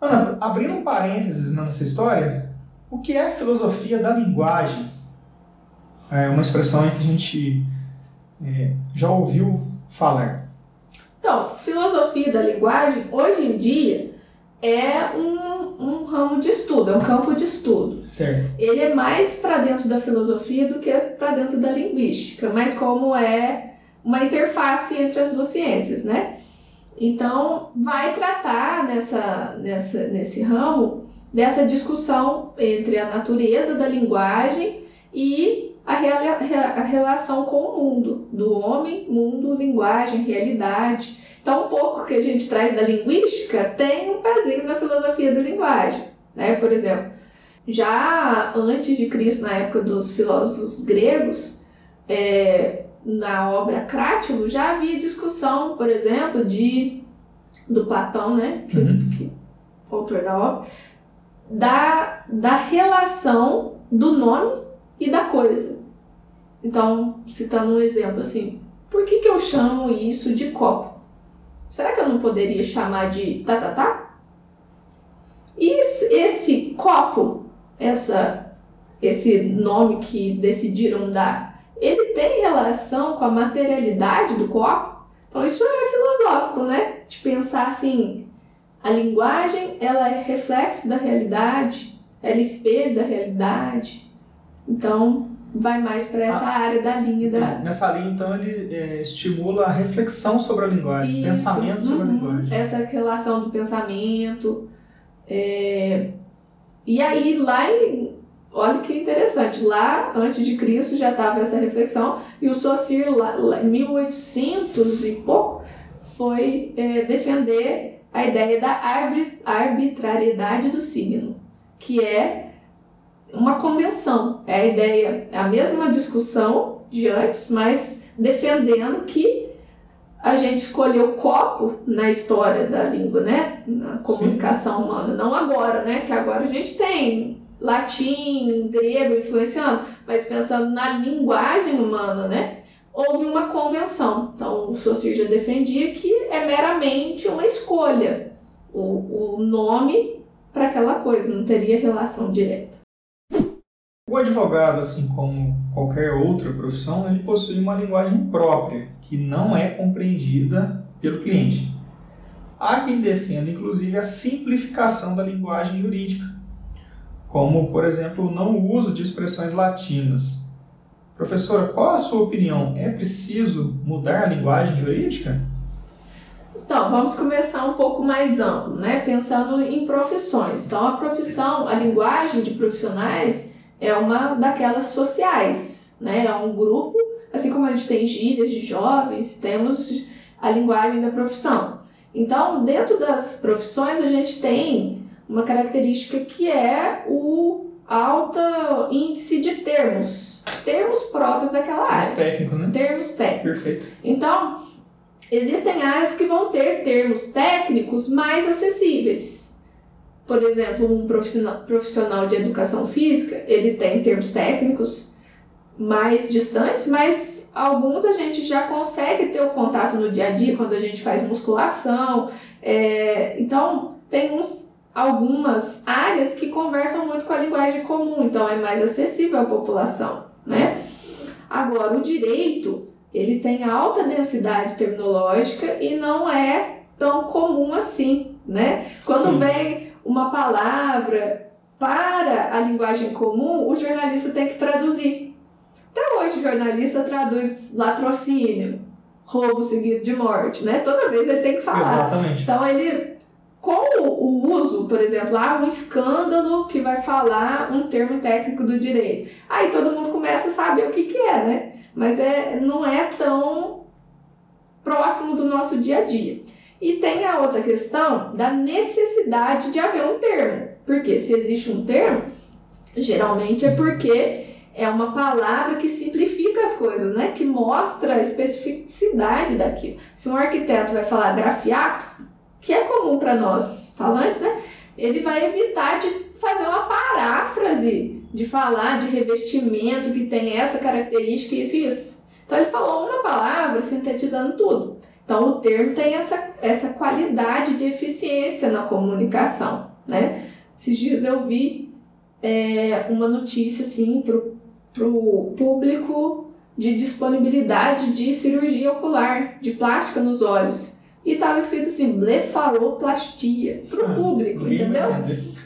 Ana, abrindo um parênteses nessa história, O que é a filosofia da linguagem? É uma expressão que a gente é, já ouviu falar. Então, filosofia da linguagem, hoje em dia, é um, um ramo de estudo, é um campo de estudo. Certo. Ele é mais para dentro da filosofia do que para dentro da linguística, mas como é uma interface entre as duas ciências, né? Então, vai tratar nessa, nessa, nesse ramo dessa discussão entre a natureza da linguagem e a, a relação com o mundo, do homem, mundo, linguagem, realidade. Então, um pouco que a gente traz da linguística tem um pezinho da filosofia da linguagem. Né? Por exemplo, já antes de Cristo, na época dos filósofos gregos, é, na obra Crátilo, já havia discussão, por exemplo, de do Platão, né, que, uhum. que autor da obra, da, da relação do nome e da coisa. Então, citando um exemplo assim, por que, que eu chamo isso de copo? Será que eu não poderia chamar de tatatá? Tá, tá? Isso, esse copo, essa, esse nome que decidiram dar, ele tem relação com a materialidade do copo? Então isso é filosófico, né? De pensar assim, a linguagem ela é reflexo da realidade, ela é espelho da realidade. Então vai mais para essa ah, área da linha da. Nessa linha, então, ele é, estimula a reflexão sobre a linguagem, Isso. pensamento sobre uhum. a linguagem. Essa relação do pensamento. É... E aí, lá em. Olha que interessante, lá antes de Cristo já estava essa reflexão, e o Saussure, lá, lá em 1800 e pouco, foi é, defender a ideia da arbitrariedade do signo, que é uma convenção. É a ideia, é a mesma discussão de antes, mas defendendo que a gente escolheu copo na história da língua, né? Na comunicação Sim. humana. Não agora, né? Que agora a gente tem latim, grego influenciando, mas pensando na linguagem humana, né? Houve uma convenção. Então, o Saussure já defendia que é meramente uma escolha. O, o nome para aquela coisa, não teria relação direta. O advogado, assim como qualquer outra profissão, ele possui uma linguagem própria, que não é compreendida pelo cliente. Há quem defenda, inclusive, a simplificação da linguagem jurídica, como, por exemplo, o não uso de expressões latinas. Professora, qual a sua opinião? É preciso mudar a linguagem jurídica? Então, vamos começar um pouco mais amplo, né? pensando em profissões. Então, a profissão, a linguagem de profissionais é uma daquelas sociais, né? É um grupo, assim como a gente tem gírias de jovens, temos a linguagem da profissão. Então, dentro das profissões, a gente tem uma característica que é o alto índice de termos, termos próprios daquela área. Termos técnicos, né? Termos técnicos. Perfeito. Então, existem áreas que vão ter termos técnicos mais acessíveis por exemplo, um profissional de educação física, ele tem termos técnicos mais distantes, mas alguns a gente já consegue ter o contato no dia a dia quando a gente faz musculação. É, então, tem uns, algumas áreas que conversam muito com a linguagem comum, então é mais acessível à população, né? Agora, o direito, ele tem alta densidade terminológica e não é tão comum assim, né? Quando Sim. vem uma palavra para a linguagem comum, o jornalista tem que traduzir. Até hoje o jornalista traduz latrocínio, roubo seguido de morte, né? Toda vez ele tem que falar. Exatamente. Então ele com o uso, por exemplo, há um escândalo que vai falar um termo técnico do direito. Aí todo mundo começa a saber o que, que é, né? Mas é, não é tão próximo do nosso dia a dia. E tem a outra questão da necessidade de haver um termo. Porque se existe um termo, geralmente é porque é uma palavra que simplifica as coisas, né? Que mostra a especificidade daquilo. Se um arquiteto vai falar grafiato, que é comum para nós falantes, né? Ele vai evitar de fazer uma paráfrase, de falar de revestimento que tem essa característica, isso e isso. Então ele falou uma palavra sintetizando tudo. Então, o termo tem essa, essa qualidade de eficiência na comunicação, né? Esses dias eu vi é, uma notícia assim para o público de disponibilidade de cirurgia ocular, de plástica nos olhos. E estava escrito assim, blefaroplastia, para o ah, público, entendeu?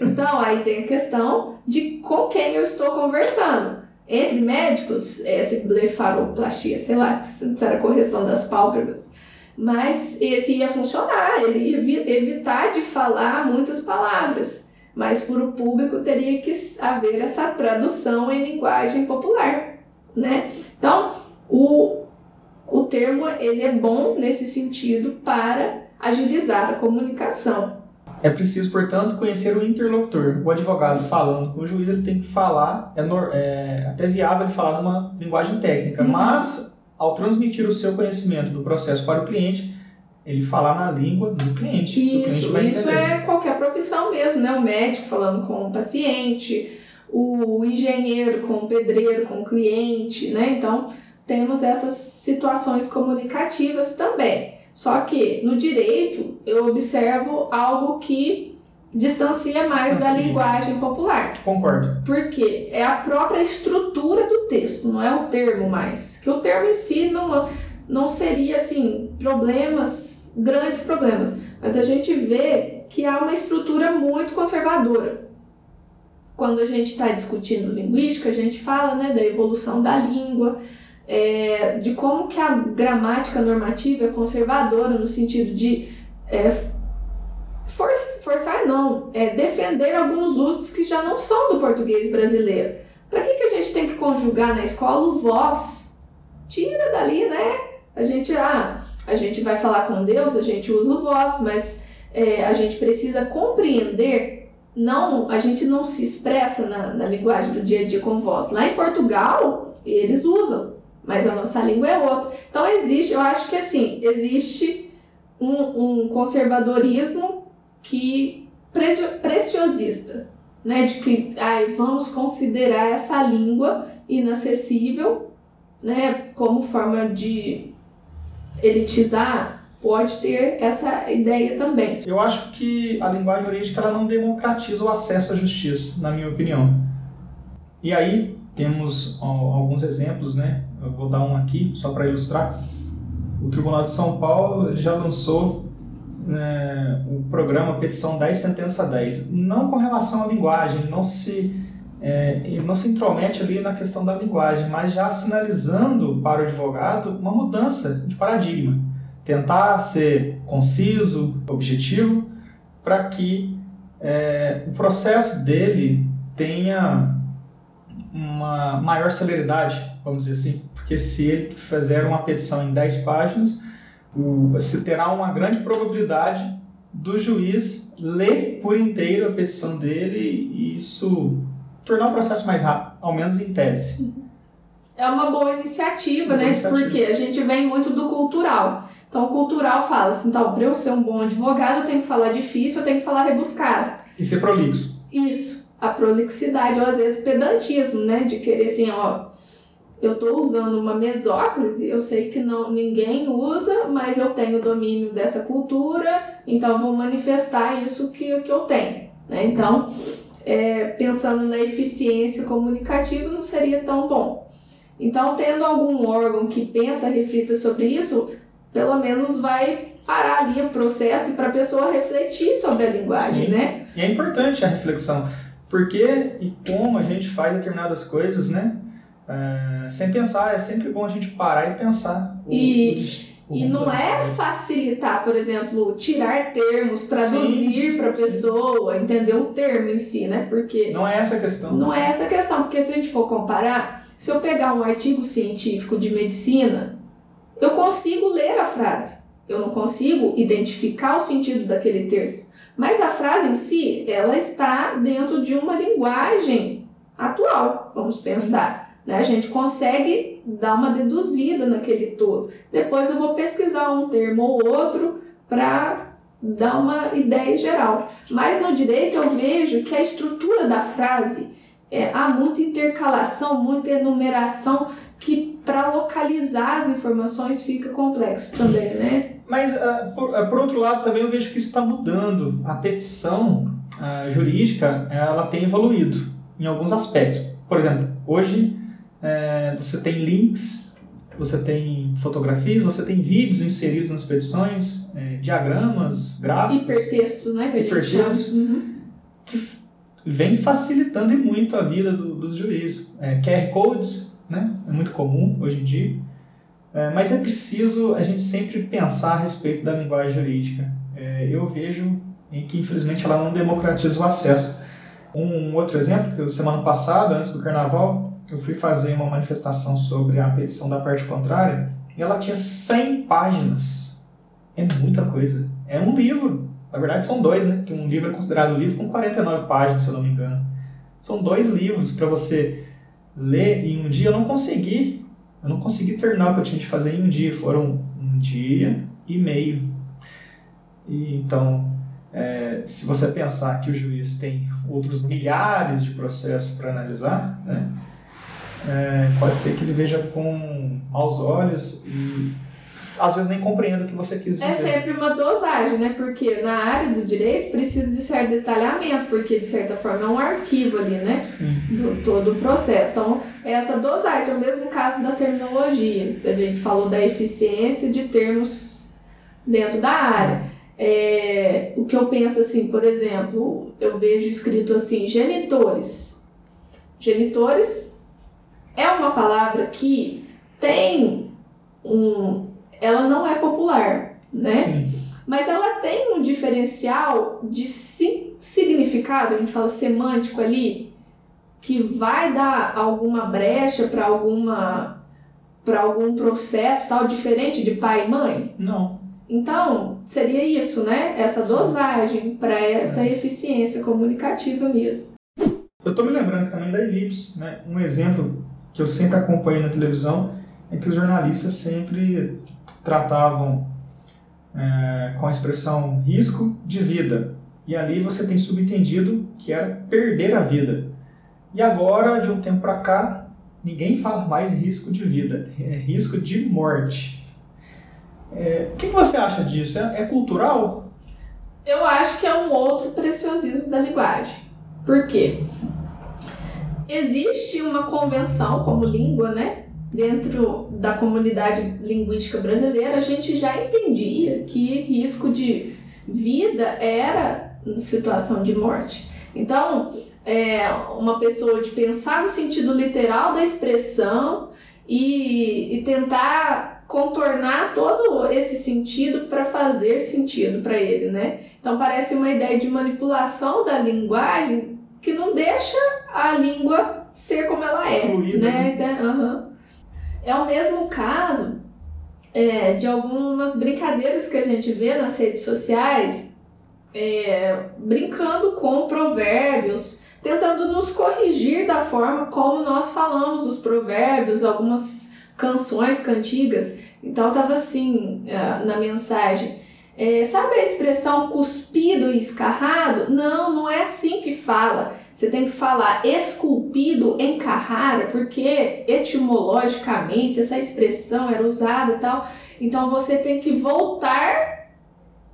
Então, aí tem a questão de com quem eu estou conversando. Entre médicos, essa blefaroplastia, sei lá, se era correção das pálpebras. Mas esse ia funcionar, ele ia evitar de falar muitas palavras. Mas para o público teria que haver essa tradução em linguagem popular, né? Então, o, o termo ele é bom nesse sentido para agilizar a comunicação. É preciso, portanto, conhecer o interlocutor. O advogado falando com o juiz, ele tem que falar, é, é até viável ele falar numa linguagem técnica, uhum. mas ao transmitir o seu conhecimento do processo para o cliente, ele falar na língua do cliente. Isso, cliente isso é qualquer profissão mesmo, né? O médico falando com o paciente, o engenheiro com o pedreiro, com o cliente, né? Então, temos essas situações comunicativas também. Só que no direito eu observo algo que distancia mais distancia. da linguagem popular. Concordo. Porque é a própria estrutura do texto, não é o termo mais. Que o termo em si não, não seria assim problemas, grandes problemas, mas a gente vê que há uma estrutura muito conservadora. Quando a gente está discutindo linguística, a gente fala né, da evolução da língua, é, de como que a gramática normativa é conservadora no sentido de é, for, forçar não, é defender alguns usos que já não são do português brasileiro. Para que, que a gente tem que conjugar na escola o vós? Tira dali, né? A gente, ah, a gente vai falar com Deus, a gente usa o vós, mas é, a gente precisa compreender, não, a gente não se expressa na, na linguagem do dia a dia com voz. Lá em Portugal, eles usam mas a nossa língua é outra. Então existe, eu acho que assim, existe um, um conservadorismo que preciosista, né? De que ai, vamos considerar essa língua inacessível, né? Como forma de elitizar, pode ter essa ideia também. Eu acho que a linguagem jurídica ela não democratiza o acesso à justiça, na minha opinião. E aí temos alguns exemplos, né? Eu vou dar um aqui só para ilustrar. O Tribunal de São Paulo já lançou né, o programa Petição 10 Sentença 10. Não com relação à linguagem, não se, é, não se intromete ali na questão da linguagem, mas já sinalizando para o advogado uma mudança de paradigma. Tentar ser conciso, objetivo, para que é, o processo dele tenha uma maior celeridade, vamos dizer assim, porque se ele fizer uma petição em 10 páginas, você terá uma grande probabilidade do juiz ler por inteiro a petição dele e isso tornar o processo mais rápido, ao menos em tese. É uma boa iniciativa, uma né? Boa iniciativa. Porque a gente vem muito do cultural. Então, o cultural fala assim, então, para eu ser um bom advogado, eu tenho que falar difícil, eu tenho que falar rebuscado. E ser prolixo. Isso a prolixidade, ou às vezes pedantismo, né? De querer assim, ó, eu estou usando uma mesóclise, eu sei que não ninguém usa, mas eu tenho domínio dessa cultura, então vou manifestar isso que, que eu tenho. Né? Então, é, pensando na eficiência comunicativa, não seria tão bom. Então, tendo algum órgão que pensa, reflita sobre isso, pelo menos vai parar ali o processo para a pessoa refletir sobre a linguagem, Sim. né? E é importante a reflexão por que e como a gente faz determinadas coisas, né? É, sem pensar, é sempre bom a gente parar e pensar. O, e, o, e não é facilitar, por exemplo, tirar termos, traduzir para a pessoa, entender o termo em si, né? Porque. Não é essa a questão. Não é essa a questão, porque se a gente for comparar, se eu pegar um artigo científico de medicina, eu consigo ler a frase. Eu não consigo identificar o sentido daquele termo. Mas a frase em si, ela está dentro de uma linguagem atual, vamos pensar. Né? A gente consegue dar uma deduzida naquele todo. Depois eu vou pesquisar um termo ou outro para dar uma ideia geral. Mas no direito eu vejo que a estrutura da frase é, há muita intercalação, muita enumeração que para localizar as informações fica complexo também, né? Mas, uh, por, uh, por, outro lado, também eu vejo que isso está mudando. A petição uh, jurídica ela tem evoluído. em alguns aspectos. Por exemplo, hoje é, você tem links, você tem fotografias, você tem vídeos inseridos nas petições, é, diagramas, gráficos. Hipertextos, né? Que hipertextos, uhum. que vem facilitando muito a vida do, dos juízes. É, QR Codes, né? É muito comum hoje em dia. É, mas é preciso a gente sempre pensar a respeito da linguagem jurídica. É, eu vejo em que, infelizmente, ela não democratiza o acesso. Um, um outro exemplo, que semana passada, antes do carnaval, eu fui fazer uma manifestação sobre a petição da parte contrária e ela tinha 100 páginas. É muita coisa. É um livro. Na verdade, são dois, né? Que um livro é considerado um livro com 49 páginas, se eu não me engano. São dois livros para você ler em um dia. Eu não consegui. Eu não consegui terminar o que eu tinha de fazer em um dia. Foram um dia e meio. E, então, é, se você pensar que o juiz tem outros milhares de processos para analisar, né? É, pode ser que ele veja com maus olhos e às vezes nem compreenda o que você quis é dizer. É sempre uma dosagem, né? Porque na área do direito precisa de certo detalhamento, porque de certa forma é um arquivo ali, né? Sim. Do todo o processo. Então, é essa dosagem é o mesmo caso da terminologia. A gente falou da eficiência de termos dentro da área. É, o que eu penso assim, por exemplo, eu vejo escrito assim, genitores. Genitores é uma palavra que tem um, ela não é popular, né? Sim. Mas ela tem um diferencial de si, significado, a gente fala semântico ali, que vai dar alguma brecha para alguma para algum processo tal diferente de pai e mãe? Não. Então, seria isso, né? Essa dosagem para essa é. eficiência comunicativa mesmo. Eu estou me lembrando também da elipse, né? Um exemplo que eu sempre acompanhei na televisão é que os jornalistas sempre tratavam é, com a expressão risco de vida. E ali você tem subentendido que era perder a vida. E agora, de um tempo para cá, ninguém fala mais risco de vida, é risco de morte. É, o que, que, você acha disso? É, é cultural? Eu acho que é um outro preciosismo da linguagem. Por quê? Existe uma convenção como língua, né? Dentro da comunidade linguística brasileira, a gente já entendia que risco de vida era situação de morte. Então, é, uma pessoa de pensar no sentido literal da expressão e, e tentar contornar todo esse sentido para fazer sentido para ele, né? Então parece uma ideia de manipulação da linguagem que não deixa a língua ser como ela é, Fluida, né? Uhum. É o mesmo caso é, de algumas brincadeiras que a gente vê nas redes sociais, é, brincando com provérbios, tentando nos corrigir da forma como nós falamos os provérbios, algumas canções, cantigas. Então tava assim uh, na mensagem. É, sabe a expressão cuspido e escarrado? Não, não é assim que fala. Você tem que falar esculpido em Carrara, porque etimologicamente essa expressão era usada e tal. Então você tem que voltar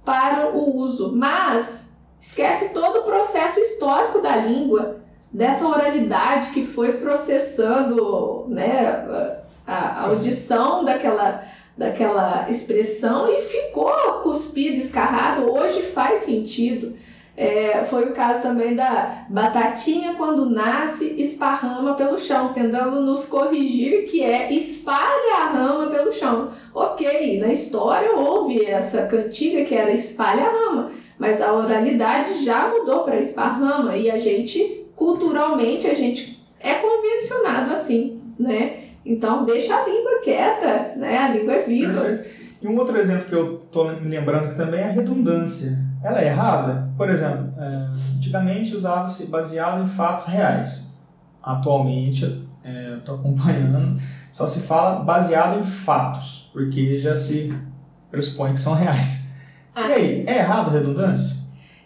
para o uso. Mas esquece todo o processo histórico da língua, dessa oralidade que foi processando, né? a audição daquela, daquela expressão e ficou cuspido, escarrado. Hoje faz sentido. É, foi o caso também da batatinha quando nasce esparrama pelo chão, tentando nos corrigir que é espalha a rama pelo chão. Ok, na história houve essa cantiga que era espalha a rama, mas a oralidade já mudou para esparrama e a gente culturalmente a gente é convencionado assim, né? Então, deixa a língua quieta, né? A língua é viva. E um outro exemplo que eu estou me lembrando que também é a redundância. Ela é errada? Por exemplo, é, antigamente usava-se baseado em fatos reais. Atualmente, é, estou acompanhando, só se fala baseado em fatos, porque já se pressupõe que são reais. Ah. E aí, é errado a redundância?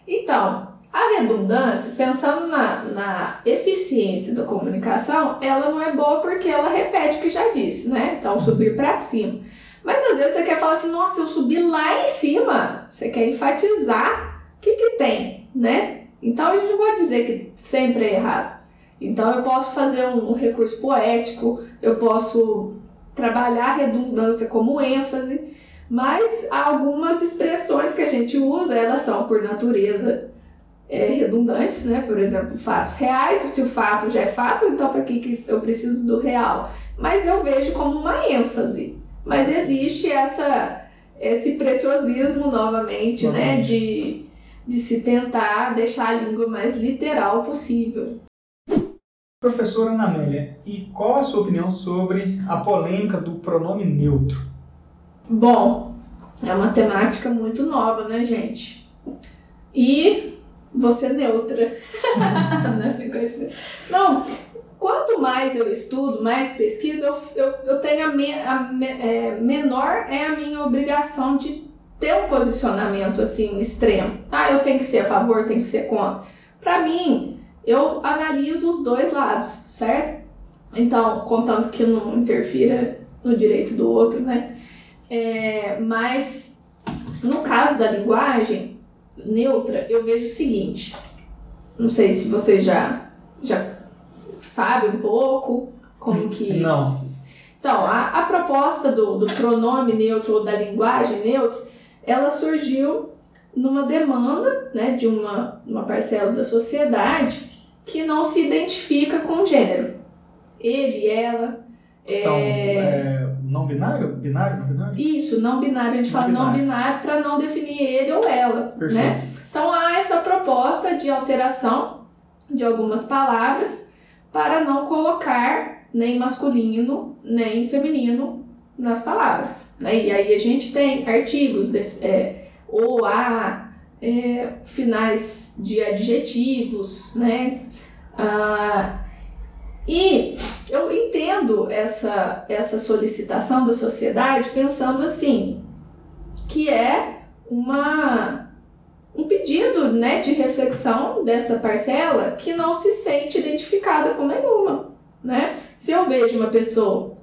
Então, a redundância, pensando na, na eficiência da comunicação, ela não é boa porque ela repete o que já disse, né? Então, subir para cima. Mas às vezes você quer falar assim, nossa, eu subi lá em cima. Você quer enfatizar o que, que tem, né? Então a gente não pode dizer que sempre é errado. Então eu posso fazer um, recurso poético, eu posso trabalhar redundância como ênfase, mas algumas expressões que a gente usa, elas são por natureza é, redundantes, né? Por exemplo, fatos reais, se o fato já é fato, então para que, que eu preciso do real? Mas eu vejo como uma ênfase. Mas existe essa, esse preciosismo novamente, uhum. né? De, de se tentar deixar a língua mais literal possível. Professora Ana Amélia, e qual a sua opinião sobre a polêmica do pronome neutro? Bom, é uma temática muito nova, né, gente? E você neutra. Não, mais eu estudo, mais pesquiso, eu, eu, eu tenho a, me, a me, é, menor é a minha obrigação de ter um posicionamento assim extremo. Ah, eu tenho que ser a favor, tenho que ser contra. Para mim, eu analiso os dois lados, certo? Então, contanto que não interfira no direito do outro, né? É, mas no caso da linguagem neutra, eu vejo o seguinte: não sei se você já, já sabe um pouco como que. Não. Então, a, a proposta do, do pronome neutro ou da linguagem neutra, ela surgiu numa demanda né, de uma, uma parcela da sociedade que não se identifica com gênero. Ele, ela. São é... É não binário? Binário, não binário? Isso, não binário. A gente não fala binário. não binário para não definir ele ou ela. Né? Perfeito. Né? Então há essa proposta de alteração de algumas palavras para não colocar nem masculino nem feminino nas palavras. Né? E aí a gente tem artigos de, é, ou há é, finais de adjetivos, né? Ah, e eu entendo essa, essa solicitação da sociedade pensando assim, que é uma, um pedido né, de reflexão dessa parcela que não se sente identificada com nenhuma. Né? Se eu vejo uma pessoa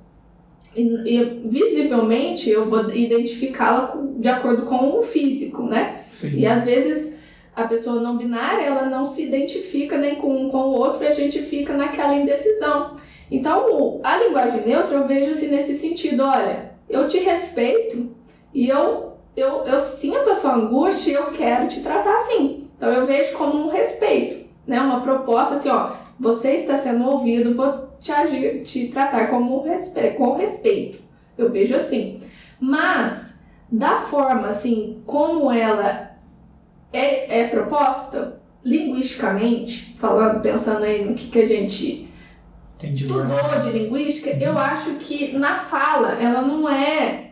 e, e visivelmente eu vou identificá-la de acordo com o físico, né? Sim. E às vezes a pessoa não binária, ela não se identifica nem com um com o outro e a gente fica naquela indecisão. Então, a linguagem neutra eu vejo assim nesse sentido, olha, eu te respeito e eu, eu, eu sinto a sua angústia e eu quero te tratar assim. Então, eu vejo como um respeito, né? Uma proposta assim, ó, você está sendo ouvido, vou te, agir, te tratar como respeito, com respeito. Eu vejo assim. Mas, da forma assim, como ela é, é proposta linguisticamente, falando, pensando aí no que, que a gente Entendi. estudou de linguística, eu uhum. acho que na fala ela não é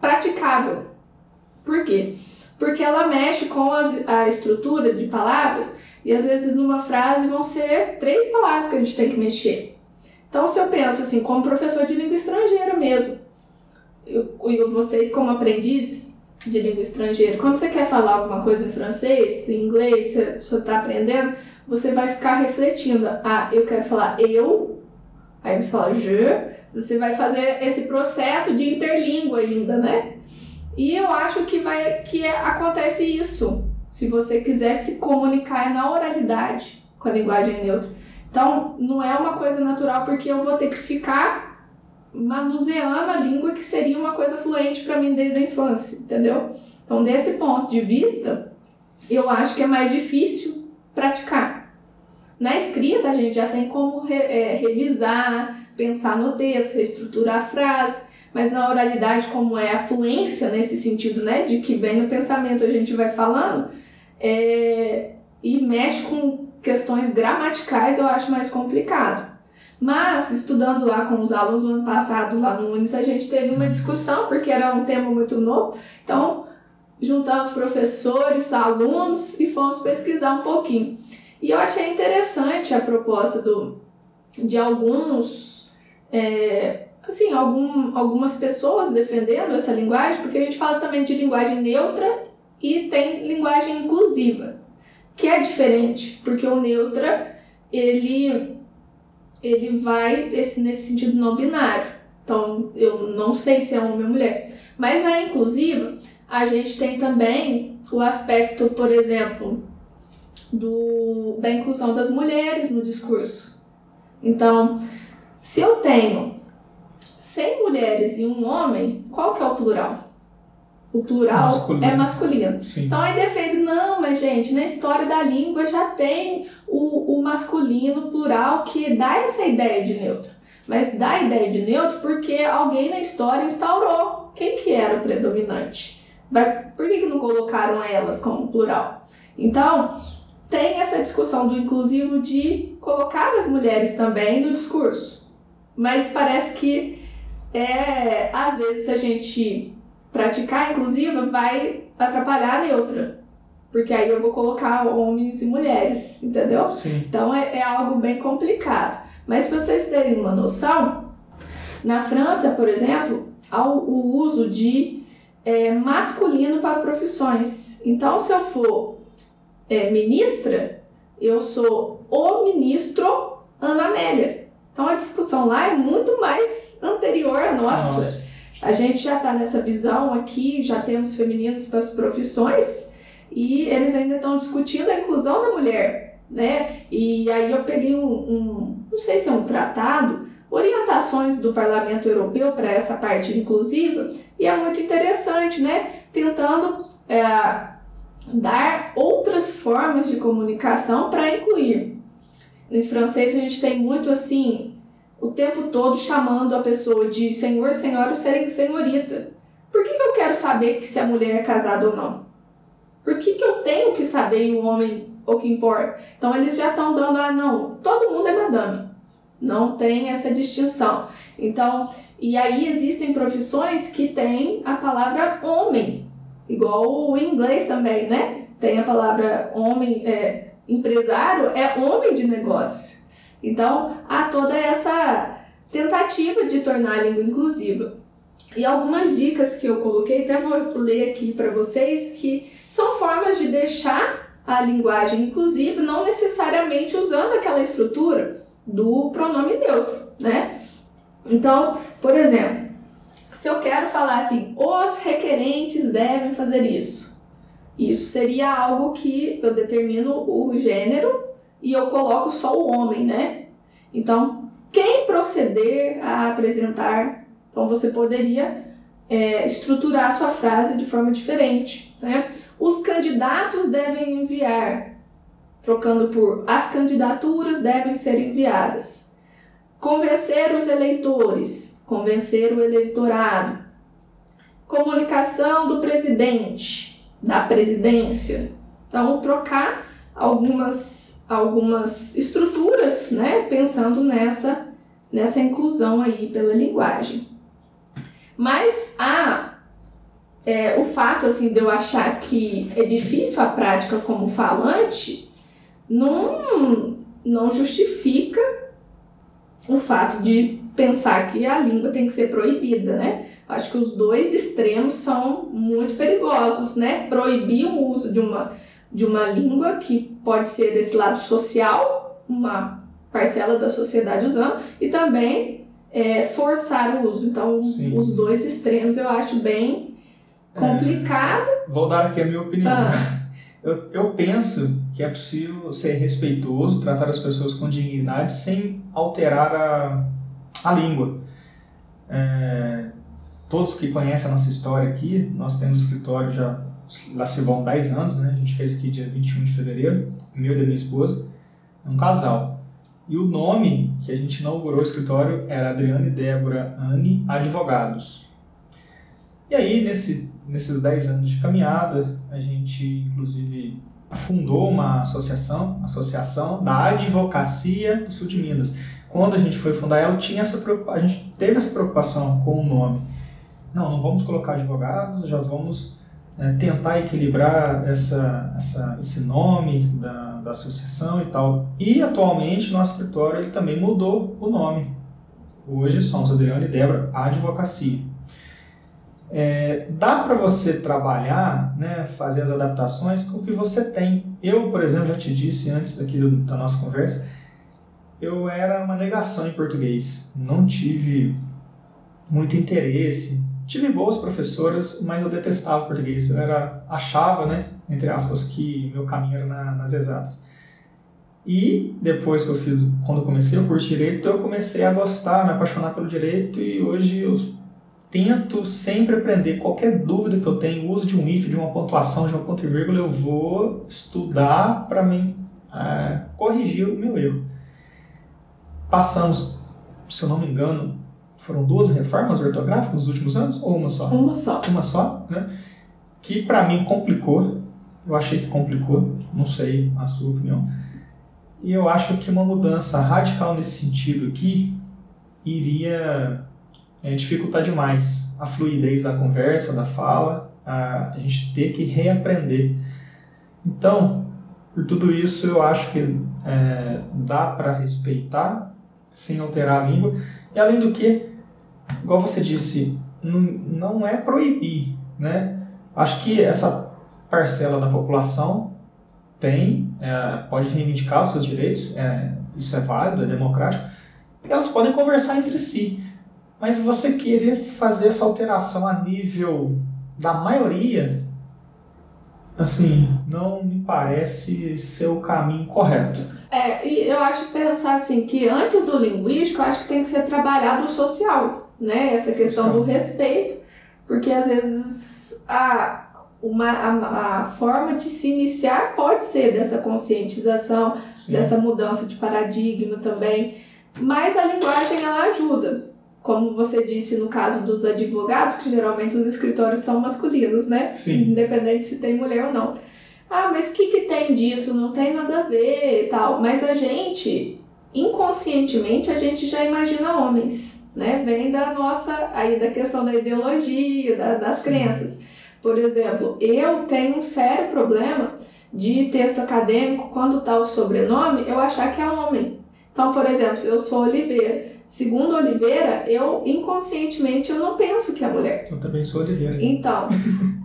praticável. Por quê? Porque ela mexe com as, a estrutura de palavras e às vezes numa frase vão ser três palavras que a gente tem que mexer. Então, se eu penso assim, como professor de língua estrangeira mesmo, eu vocês como aprendizes, de língua estrangeira. Quando você quer falar alguma coisa em francês, em inglês, você está aprendendo, você vai ficar refletindo. Ah, eu quero falar eu, aí você fala je, você vai fazer esse processo de interlíngua ainda, né? E eu acho que vai que é, acontece isso, se você quiser se comunicar na oralidade com a linguagem neutra. Então, não é uma coisa natural porque eu vou ter que ficar manuseando a língua que seria uma coisa fluente para mim desde a infância, entendeu? Então, desse ponto de vista, eu acho que é mais difícil praticar. Na escrita, a gente já tem como re, é, revisar, pensar no texto, reestruturar a frase, mas na oralidade, como é a fluência nesse sentido, né, de que vem no pensamento a gente vai falando, é, e mexe com questões gramaticais, eu acho mais complicado. Mas, estudando lá com os alunos no ano passado, lá no Unis, a gente teve uma discussão, porque era um tema muito novo. Então, juntamos professores, alunos e fomos pesquisar um pouquinho. E eu achei interessante a proposta do, de alguns, é, assim, algum, algumas pessoas defendendo essa linguagem, porque a gente fala também de linguagem neutra e tem linguagem inclusiva, que é diferente, porque o neutra, ele ele vai esse, nesse sentido não binário. Então, eu não sei se é homem ou mulher. Mas a inclusiva, a gente tem também o aspecto, por exemplo, do, da inclusão das mulheres no discurso. Então, se eu tenho 100 mulheres e um homem, qual que é o plural? O plural masculino. é masculino. Sim. Então aí defende, não, mas gente, na história da língua já tem o, o masculino plural que dá essa ideia de neutro. Mas dá a ideia de neutro porque alguém na história instaurou quem que era o predominante. Vai, por que, que não colocaram elas como plural? Então, tem essa discussão do inclusivo de colocar as mulheres também no discurso. Mas parece que é, às vezes se a gente praticar inclusiva vai atrapalhar a neutra. Porque aí eu vou colocar homens e mulheres, entendeu? Sim. Então é, é algo bem complicado. Mas para vocês terem uma noção, na França, por exemplo, há o uso de é, masculino para profissões. Então, se eu for é, ministra, eu sou o ministro Ana Amélia. Então a discussão lá é muito mais anterior à nossa. nossa. A gente já está nessa visão aqui, já temos femininos para as profissões e eles ainda estão discutindo a inclusão da mulher, né? E aí eu peguei um, um não sei se é um tratado, orientações do Parlamento Europeu para essa parte inclusiva e é muito interessante, né? Tentando é, dar outras formas de comunicação para incluir. Em francês a gente tem muito assim o tempo todo chamando a pessoa de senhor, senhora ou senhorita. Por que, que eu quero saber que se a mulher é casada ou não? Por que, que eu tenho que saber o homem o que importa? Então eles já estão dando, ah, não, todo mundo é madame. Não tem essa distinção. Então, e aí existem profissões que têm a palavra homem, igual o inglês também, né? Tem a palavra homem, é, empresário é homem de negócio. Então, há toda essa tentativa de tornar a língua inclusiva. E algumas dicas que eu coloquei, até vou ler aqui para vocês, que são formas de deixar a linguagem inclusiva, não necessariamente usando aquela estrutura do pronome neutro, né? Então, por exemplo, se eu quero falar assim, os requerentes devem fazer isso, isso seria algo que eu determino o gênero e eu coloco só o homem, né? Então, quem proceder a apresentar, então você poderia é, estruturar a sua frase de forma diferente. Né? Os candidatos devem enviar, trocando por as candidaturas devem ser enviadas. Convencer os eleitores, convencer o eleitorado. Comunicação do presidente, da presidência. Então, trocar algumas algumas estruturas, né, pensando nessa, nessa inclusão aí pela linguagem. Mas a, é, o fato assim, de eu achar que é difícil a prática como falante não, não justifica o fato de pensar que a língua tem que ser proibida, né? Acho que os dois extremos são muito perigosos, né? Proibir o uso de uma de uma língua que pode ser desse lado social, uma parcela da sociedade usando, e também é, forçar o uso. Então, Sim. os dois extremos eu acho bem complicado. É, vou dar aqui a minha opinião. Ah. Eu, eu penso que é possível ser respeitoso, tratar as pessoas com dignidade sem alterar a, a língua. É, todos que conhecem a nossa história aqui, nós temos escritório já lá se vão 10 anos, né? A gente fez aqui dia 21 de fevereiro, meu e da minha esposa, um casal. E o nome que a gente inaugurou o escritório era Adriane e Débora Anne Advogados. E aí, nesse, nesses 10 anos de caminhada, a gente inclusive fundou uma associação, Associação da Advocacia do Sul de Minas. Quando a gente foi fundar ela, tinha essa a gente teve essa preocupação com o nome. Não, não vamos colocar advogados, já vamos é, tentar equilibrar essa, essa, esse nome da, da associação e tal. E atualmente nosso escritório ele também mudou o nome. Hoje somos Adriano e Débora Advocacia. É, dá para você trabalhar, né, fazer as adaptações com o que você tem. Eu, por exemplo, já te disse antes aqui do, da nossa conversa, eu era uma negação em português. Não tive muito interesse Tive boas professoras, mas eu detestava português. Eu era, achava, né, entre aspas, que meu caminho era na, nas exatas. E depois que eu fiz, quando comecei o curso de direito, eu comecei a gostar, me apaixonar pelo direito e hoje eu tento sempre aprender qualquer dúvida que eu tenho, uso de um if, de uma pontuação, de uma ponto e vírgula, eu vou estudar para mim é, corrigir o meu erro. Passamos, se eu não me engano, foram duas reformas ortográficas nos últimos anos ou uma só? Uma só. Uma só, né? Que para mim complicou. Eu achei que complicou, não sei a sua opinião e eu acho que uma mudança radical nesse sentido aqui iria é, dificultar demais a fluidez da conversa, da fala, a, a gente ter que reaprender. Então, por tudo isso, eu acho que é, dá para respeitar sem alterar a língua. E além do que, igual você disse, não, é proibir, né? Acho que essa parcela da população tem, é, pode reivindicar os seus direitos, é, isso é válido, é democrático, elas podem conversar entre si. Mas você querer fazer essa alteração a nível da maioria, assim, não me parece ser o caminho correto. É, e eu acho pensar assim que antes do linguístico, acho que tem que ser trabalhado o social, né? Essa questão do respeito, porque às vezes a uma, a, a, forma de se iniciar pode ser dessa conscientização, Sim. dessa mudança de paradigma também, mas a linguagem ela ajuda. Como você disse no caso dos advogados, que geralmente os escritórios são masculinos, né? Sim. Independente se tem mulher ou não. Ah, mas o que, que tem disso? Não tem nada a ver e tal. Mas a gente, inconscientemente, a gente já imagina homens, né? Vem da nossa, aí da questão da ideologia, da, das Sim. crenças. Por exemplo, eu tenho um sério problema de texto acadêmico, quando está o sobrenome, eu achar que é homem. Então, por exemplo, se eu sou Oliveira, segundo Oliveira, eu inconscientemente eu não penso que é mulher. Eu também sou Oliveira. Então,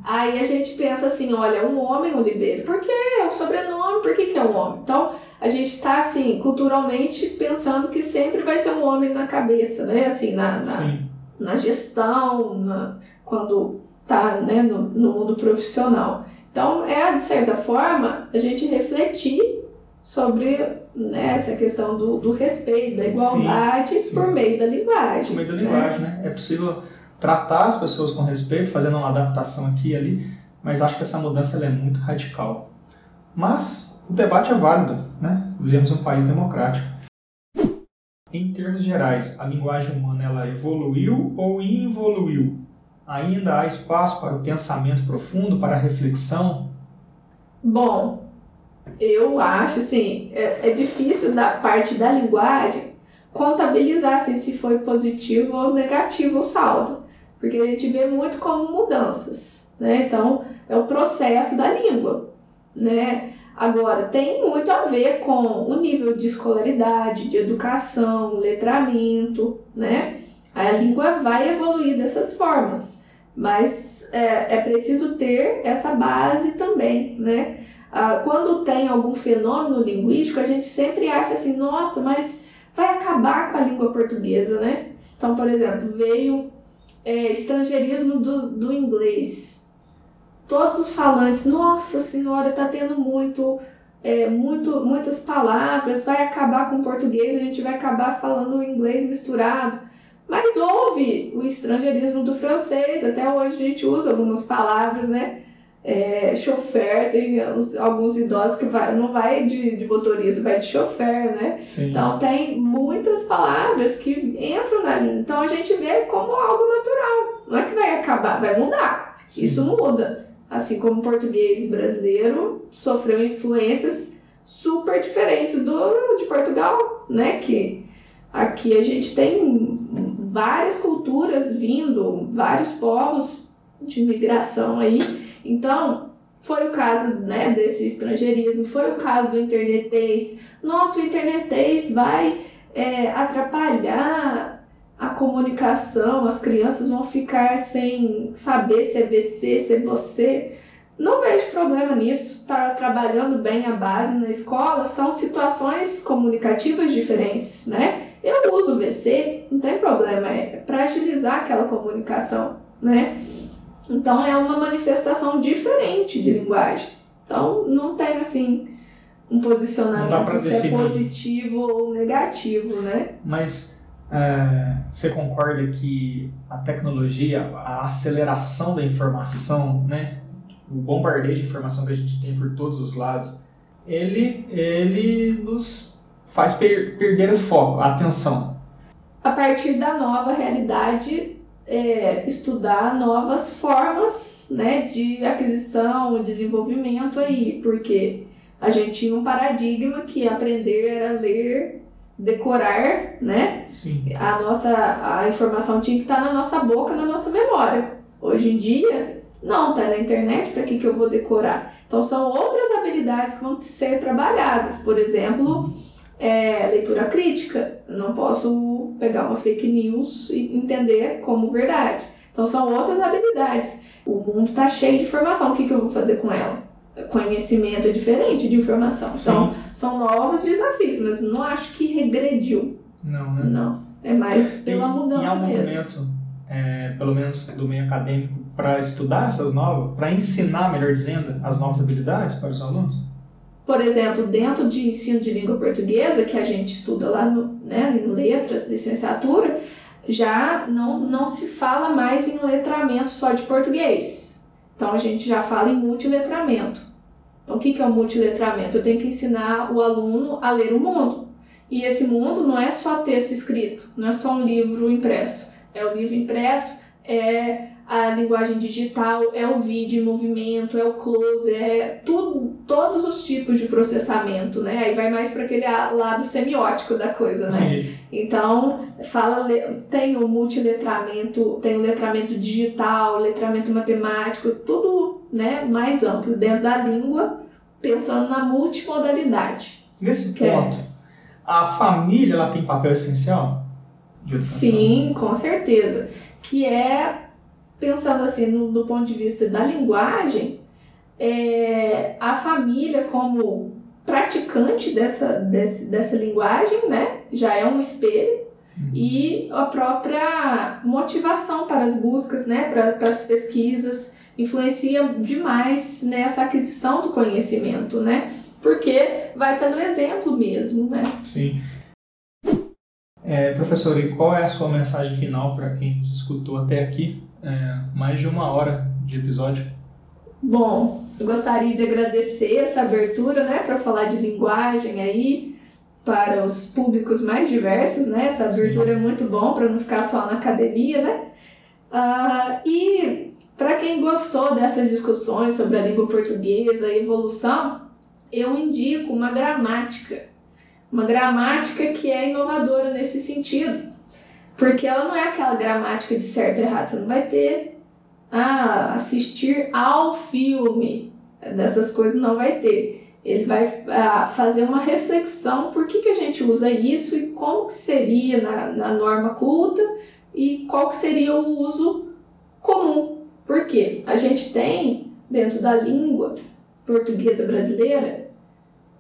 aí a gente pensa assim, olha, um homem Oliveira. Por que é o sobrenome? Por que, que é um homem? Então, a gente está assim, culturalmente pensando que sempre vai ser um homem na cabeça, né? Assim, na, na, na gestão, na, quando tá né, no, no mundo profissional. Então, é, de certa forma, a gente refletir sobre né, essa questão do, do respeito, da igualdade sim, sim. por meio da linguagem. Por meio da né? linguagem, né? É possível tratar as pessoas com respeito, fazendo uma adaptação aqui e ali, mas acho que essa mudança é muito radical. Mas o debate é válido, né? Vivemos um país democrático. Em termos gerais, a linguagem humana ela evoluiu ou involuiu? Ainda há espaço para o pensamento profundo, para a reflexão? Bom, eu acho assim, é, é difícil da parte da linguagem contabilizar assim, se foi positivo ou negativo o saldo, porque a gente vê muito como mudanças, né? Então, é o processo da língua, né? Agora, tem muito a ver com o nível de escolaridade, de educação, letramento, né? A língua vai evoluir dessas formas, mas é, é preciso ter essa base também, né? Ah, quando tem algum fenômeno linguístico, a gente sempre acha assim, nossa, mas vai acabar com a língua portuguesa, né? Então, por exemplo, veio é, estrangeirismo do, do inglês. Todos os falantes, nossa senhora, tá tendo muito, é, muito, muitas palavras, vai acabar com o português, a gente vai acabar falando o inglês misturado. Mas houve o estrangeirismo do francês, até hoje a gente usa algumas palavras, né? É, chofer, tem alguns idosos que vai, não vai de, de motorista, vai de chofer, né? Sim. Então tem muitas palavras que entram na língua. Então a gente vê como algo natural. Não é que vai acabar, vai mudar. Sim. Isso muda. Assim como o português brasileiro sofreu influências super diferentes do de Portugal, né? Que aqui a gente tem várias culturas vindo, vários povos de migração aí. Então, foi o caso né, desse estrangeirismo, foi o caso do internetês. Nossa, o internetês vai é, atrapalhar a comunicação, as crianças vão ficar sem saber se é você, se é você. Não vejo problema nisso, estar tá trabalhando bem a base na escola são situações comunicativas diferentes, né? Eu uso VC, não tem problema, é para agilizar aquela comunicação, né? Então é uma manifestação diferente de linguagem. Então não tem assim um posicionamento se é positivo ou negativo, né? Mas é, você concorda que a tecnologia, a aceleração da informação, né, o bombardeio de informação que a gente tem por todos os lados, ele, ele nos faz per perder o foco, a atenção. A partir da nova realidade, é, estudar novas formas né, de aquisição, desenvolvimento aí, porque a gente tinha um paradigma que aprender era ler, decorar, né? Sim. A nossa a informação tinha que estar na nossa boca, na nossa memória. Hoje em dia, não, tá na internet, para que, que eu vou decorar? Então são outras habilidades que vão ser trabalhadas. Por exemplo, é, leitura crítica. Eu não posso pegar uma fake news e entender como verdade. Então são outras habilidades. O mundo está cheio de informação. O que, que eu vou fazer com ela? Conhecimento é diferente de informação. Então, são novos desafios, mas não acho que regrediu. Não, né? Não. É mais pela mudança e há um mesmo. movimento, é, pelo menos do meio acadêmico, para estudar essas novas, para ensinar, melhor dizendo, as novas habilidades para os alunos? Por exemplo, dentro de ensino de língua portuguesa, que a gente estuda lá no, né, em letras, licenciatura, já não, não se fala mais em letramento só de português. Então a gente já fala em multiletramento. Então o que, é o multiletramento? Eu tenho que ensinar o aluno a ler o mundo. E esse mundo não é só texto escrito, não é só um livro impresso. É o livro impresso, é a linguagem digital, é o vídeo em movimento, é o close, é tudo, todos os tipos de processamento, né? Aí vai mais para aquele lado semiótico da coisa, né? Sim. Então, fala, tem o multiletramento, tem o letramento digital, letramento matemático, tudo né, mais amplo dentro da língua, pensando na multimodalidade. Nesse ponto, é... a família ela tem papel essencial? Sim, com certeza. Que é pensando assim no, do ponto de vista da linguagem, é, a família como praticante dessa, desse, dessa linguagem, né, já é um espelho uhum. e a própria motivação para as buscas, né, para, para as pesquisas influencia demais nessa aquisição do conhecimento, né, porque vai pelo exemplo mesmo, né. Sim. É, professor, e qual é a sua mensagem final para quem nos escutou até aqui? É, mais de uma hora de episódio. Bom, eu gostaria de agradecer essa abertura, né, para falar de linguagem aí para os públicos mais diversos, né? Essa abertura Sim. é muito bom para não ficar só na academia, né? Ah, e para quem gostou dessas discussões sobre a língua portuguesa e evolução, eu indico uma gramática uma gramática que é inovadora nesse sentido. Porque ela não é aquela gramática de certo e errado. Você não vai ter ah, assistir ao filme. Dessas coisas não vai ter. Ele vai ah, fazer uma reflexão por que, que a gente usa isso e como que seria na, na norma culta e qual que seria o uso comum. Por quê? A gente tem, dentro da língua portuguesa brasileira,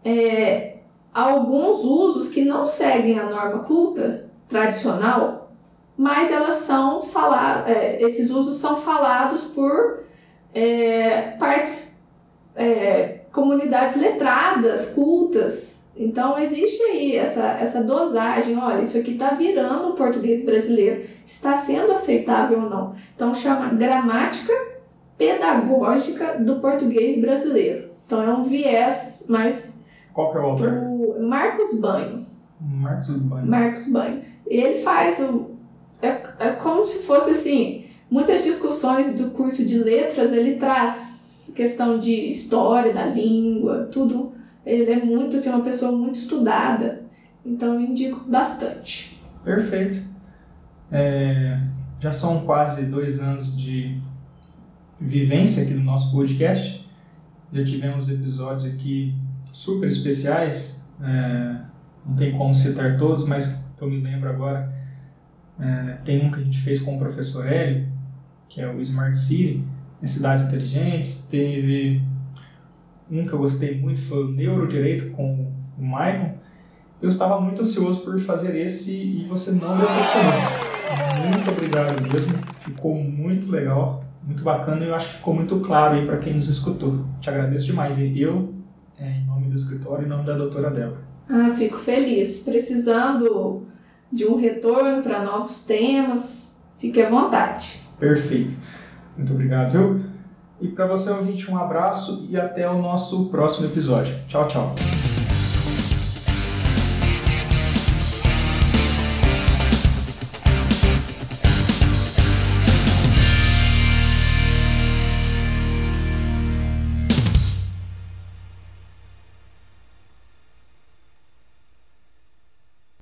é, alguns usos que não seguem a norma culta tradicional, mas elas são falar, é, esses usos são falados por é, partes, é, comunidades letradas, cultas. Então existe aí essa, essa dosagem, olha, isso aqui está virando o português brasileiro, está sendo aceitável ou não. Então chama gramática pedagógica do português brasileiro. Então é um viés mais qual que é o autor? O Marcos Banho. Marcos Banho. Marcos Banho. Ele faz o. É, é como se fosse assim. Muitas discussões do curso de letras ele traz questão de história da língua, tudo. Ele é muito assim, uma pessoa muito estudada. Então eu indico bastante. Perfeito. É, já são quase dois anos de vivência aqui no nosso podcast. Já tivemos episódios aqui super especiais, é, não tem como citar todos, mas eu me lembro agora, é, tem um que a gente fez com o professor Hélio, que é o Smart City, em cidades inteligentes, teve um que eu gostei muito, foi o Neurodireito com o Maicon, eu estava muito ansioso por fazer esse e você não decepcionou. Muito obrigado mesmo, ficou muito legal, muito bacana e eu acho que ficou muito claro aí para quem nos escutou. Te agradeço demais. E eu É, em nome do escritório e em nome da doutora Débora. Ah, fico feliz. Precisando de um retorno para novos temas, fique à vontade. Perfeito. Muito obrigado, viu? E para você ouvinte, um abraço e até o nosso próximo episódio. Tchau, tchau.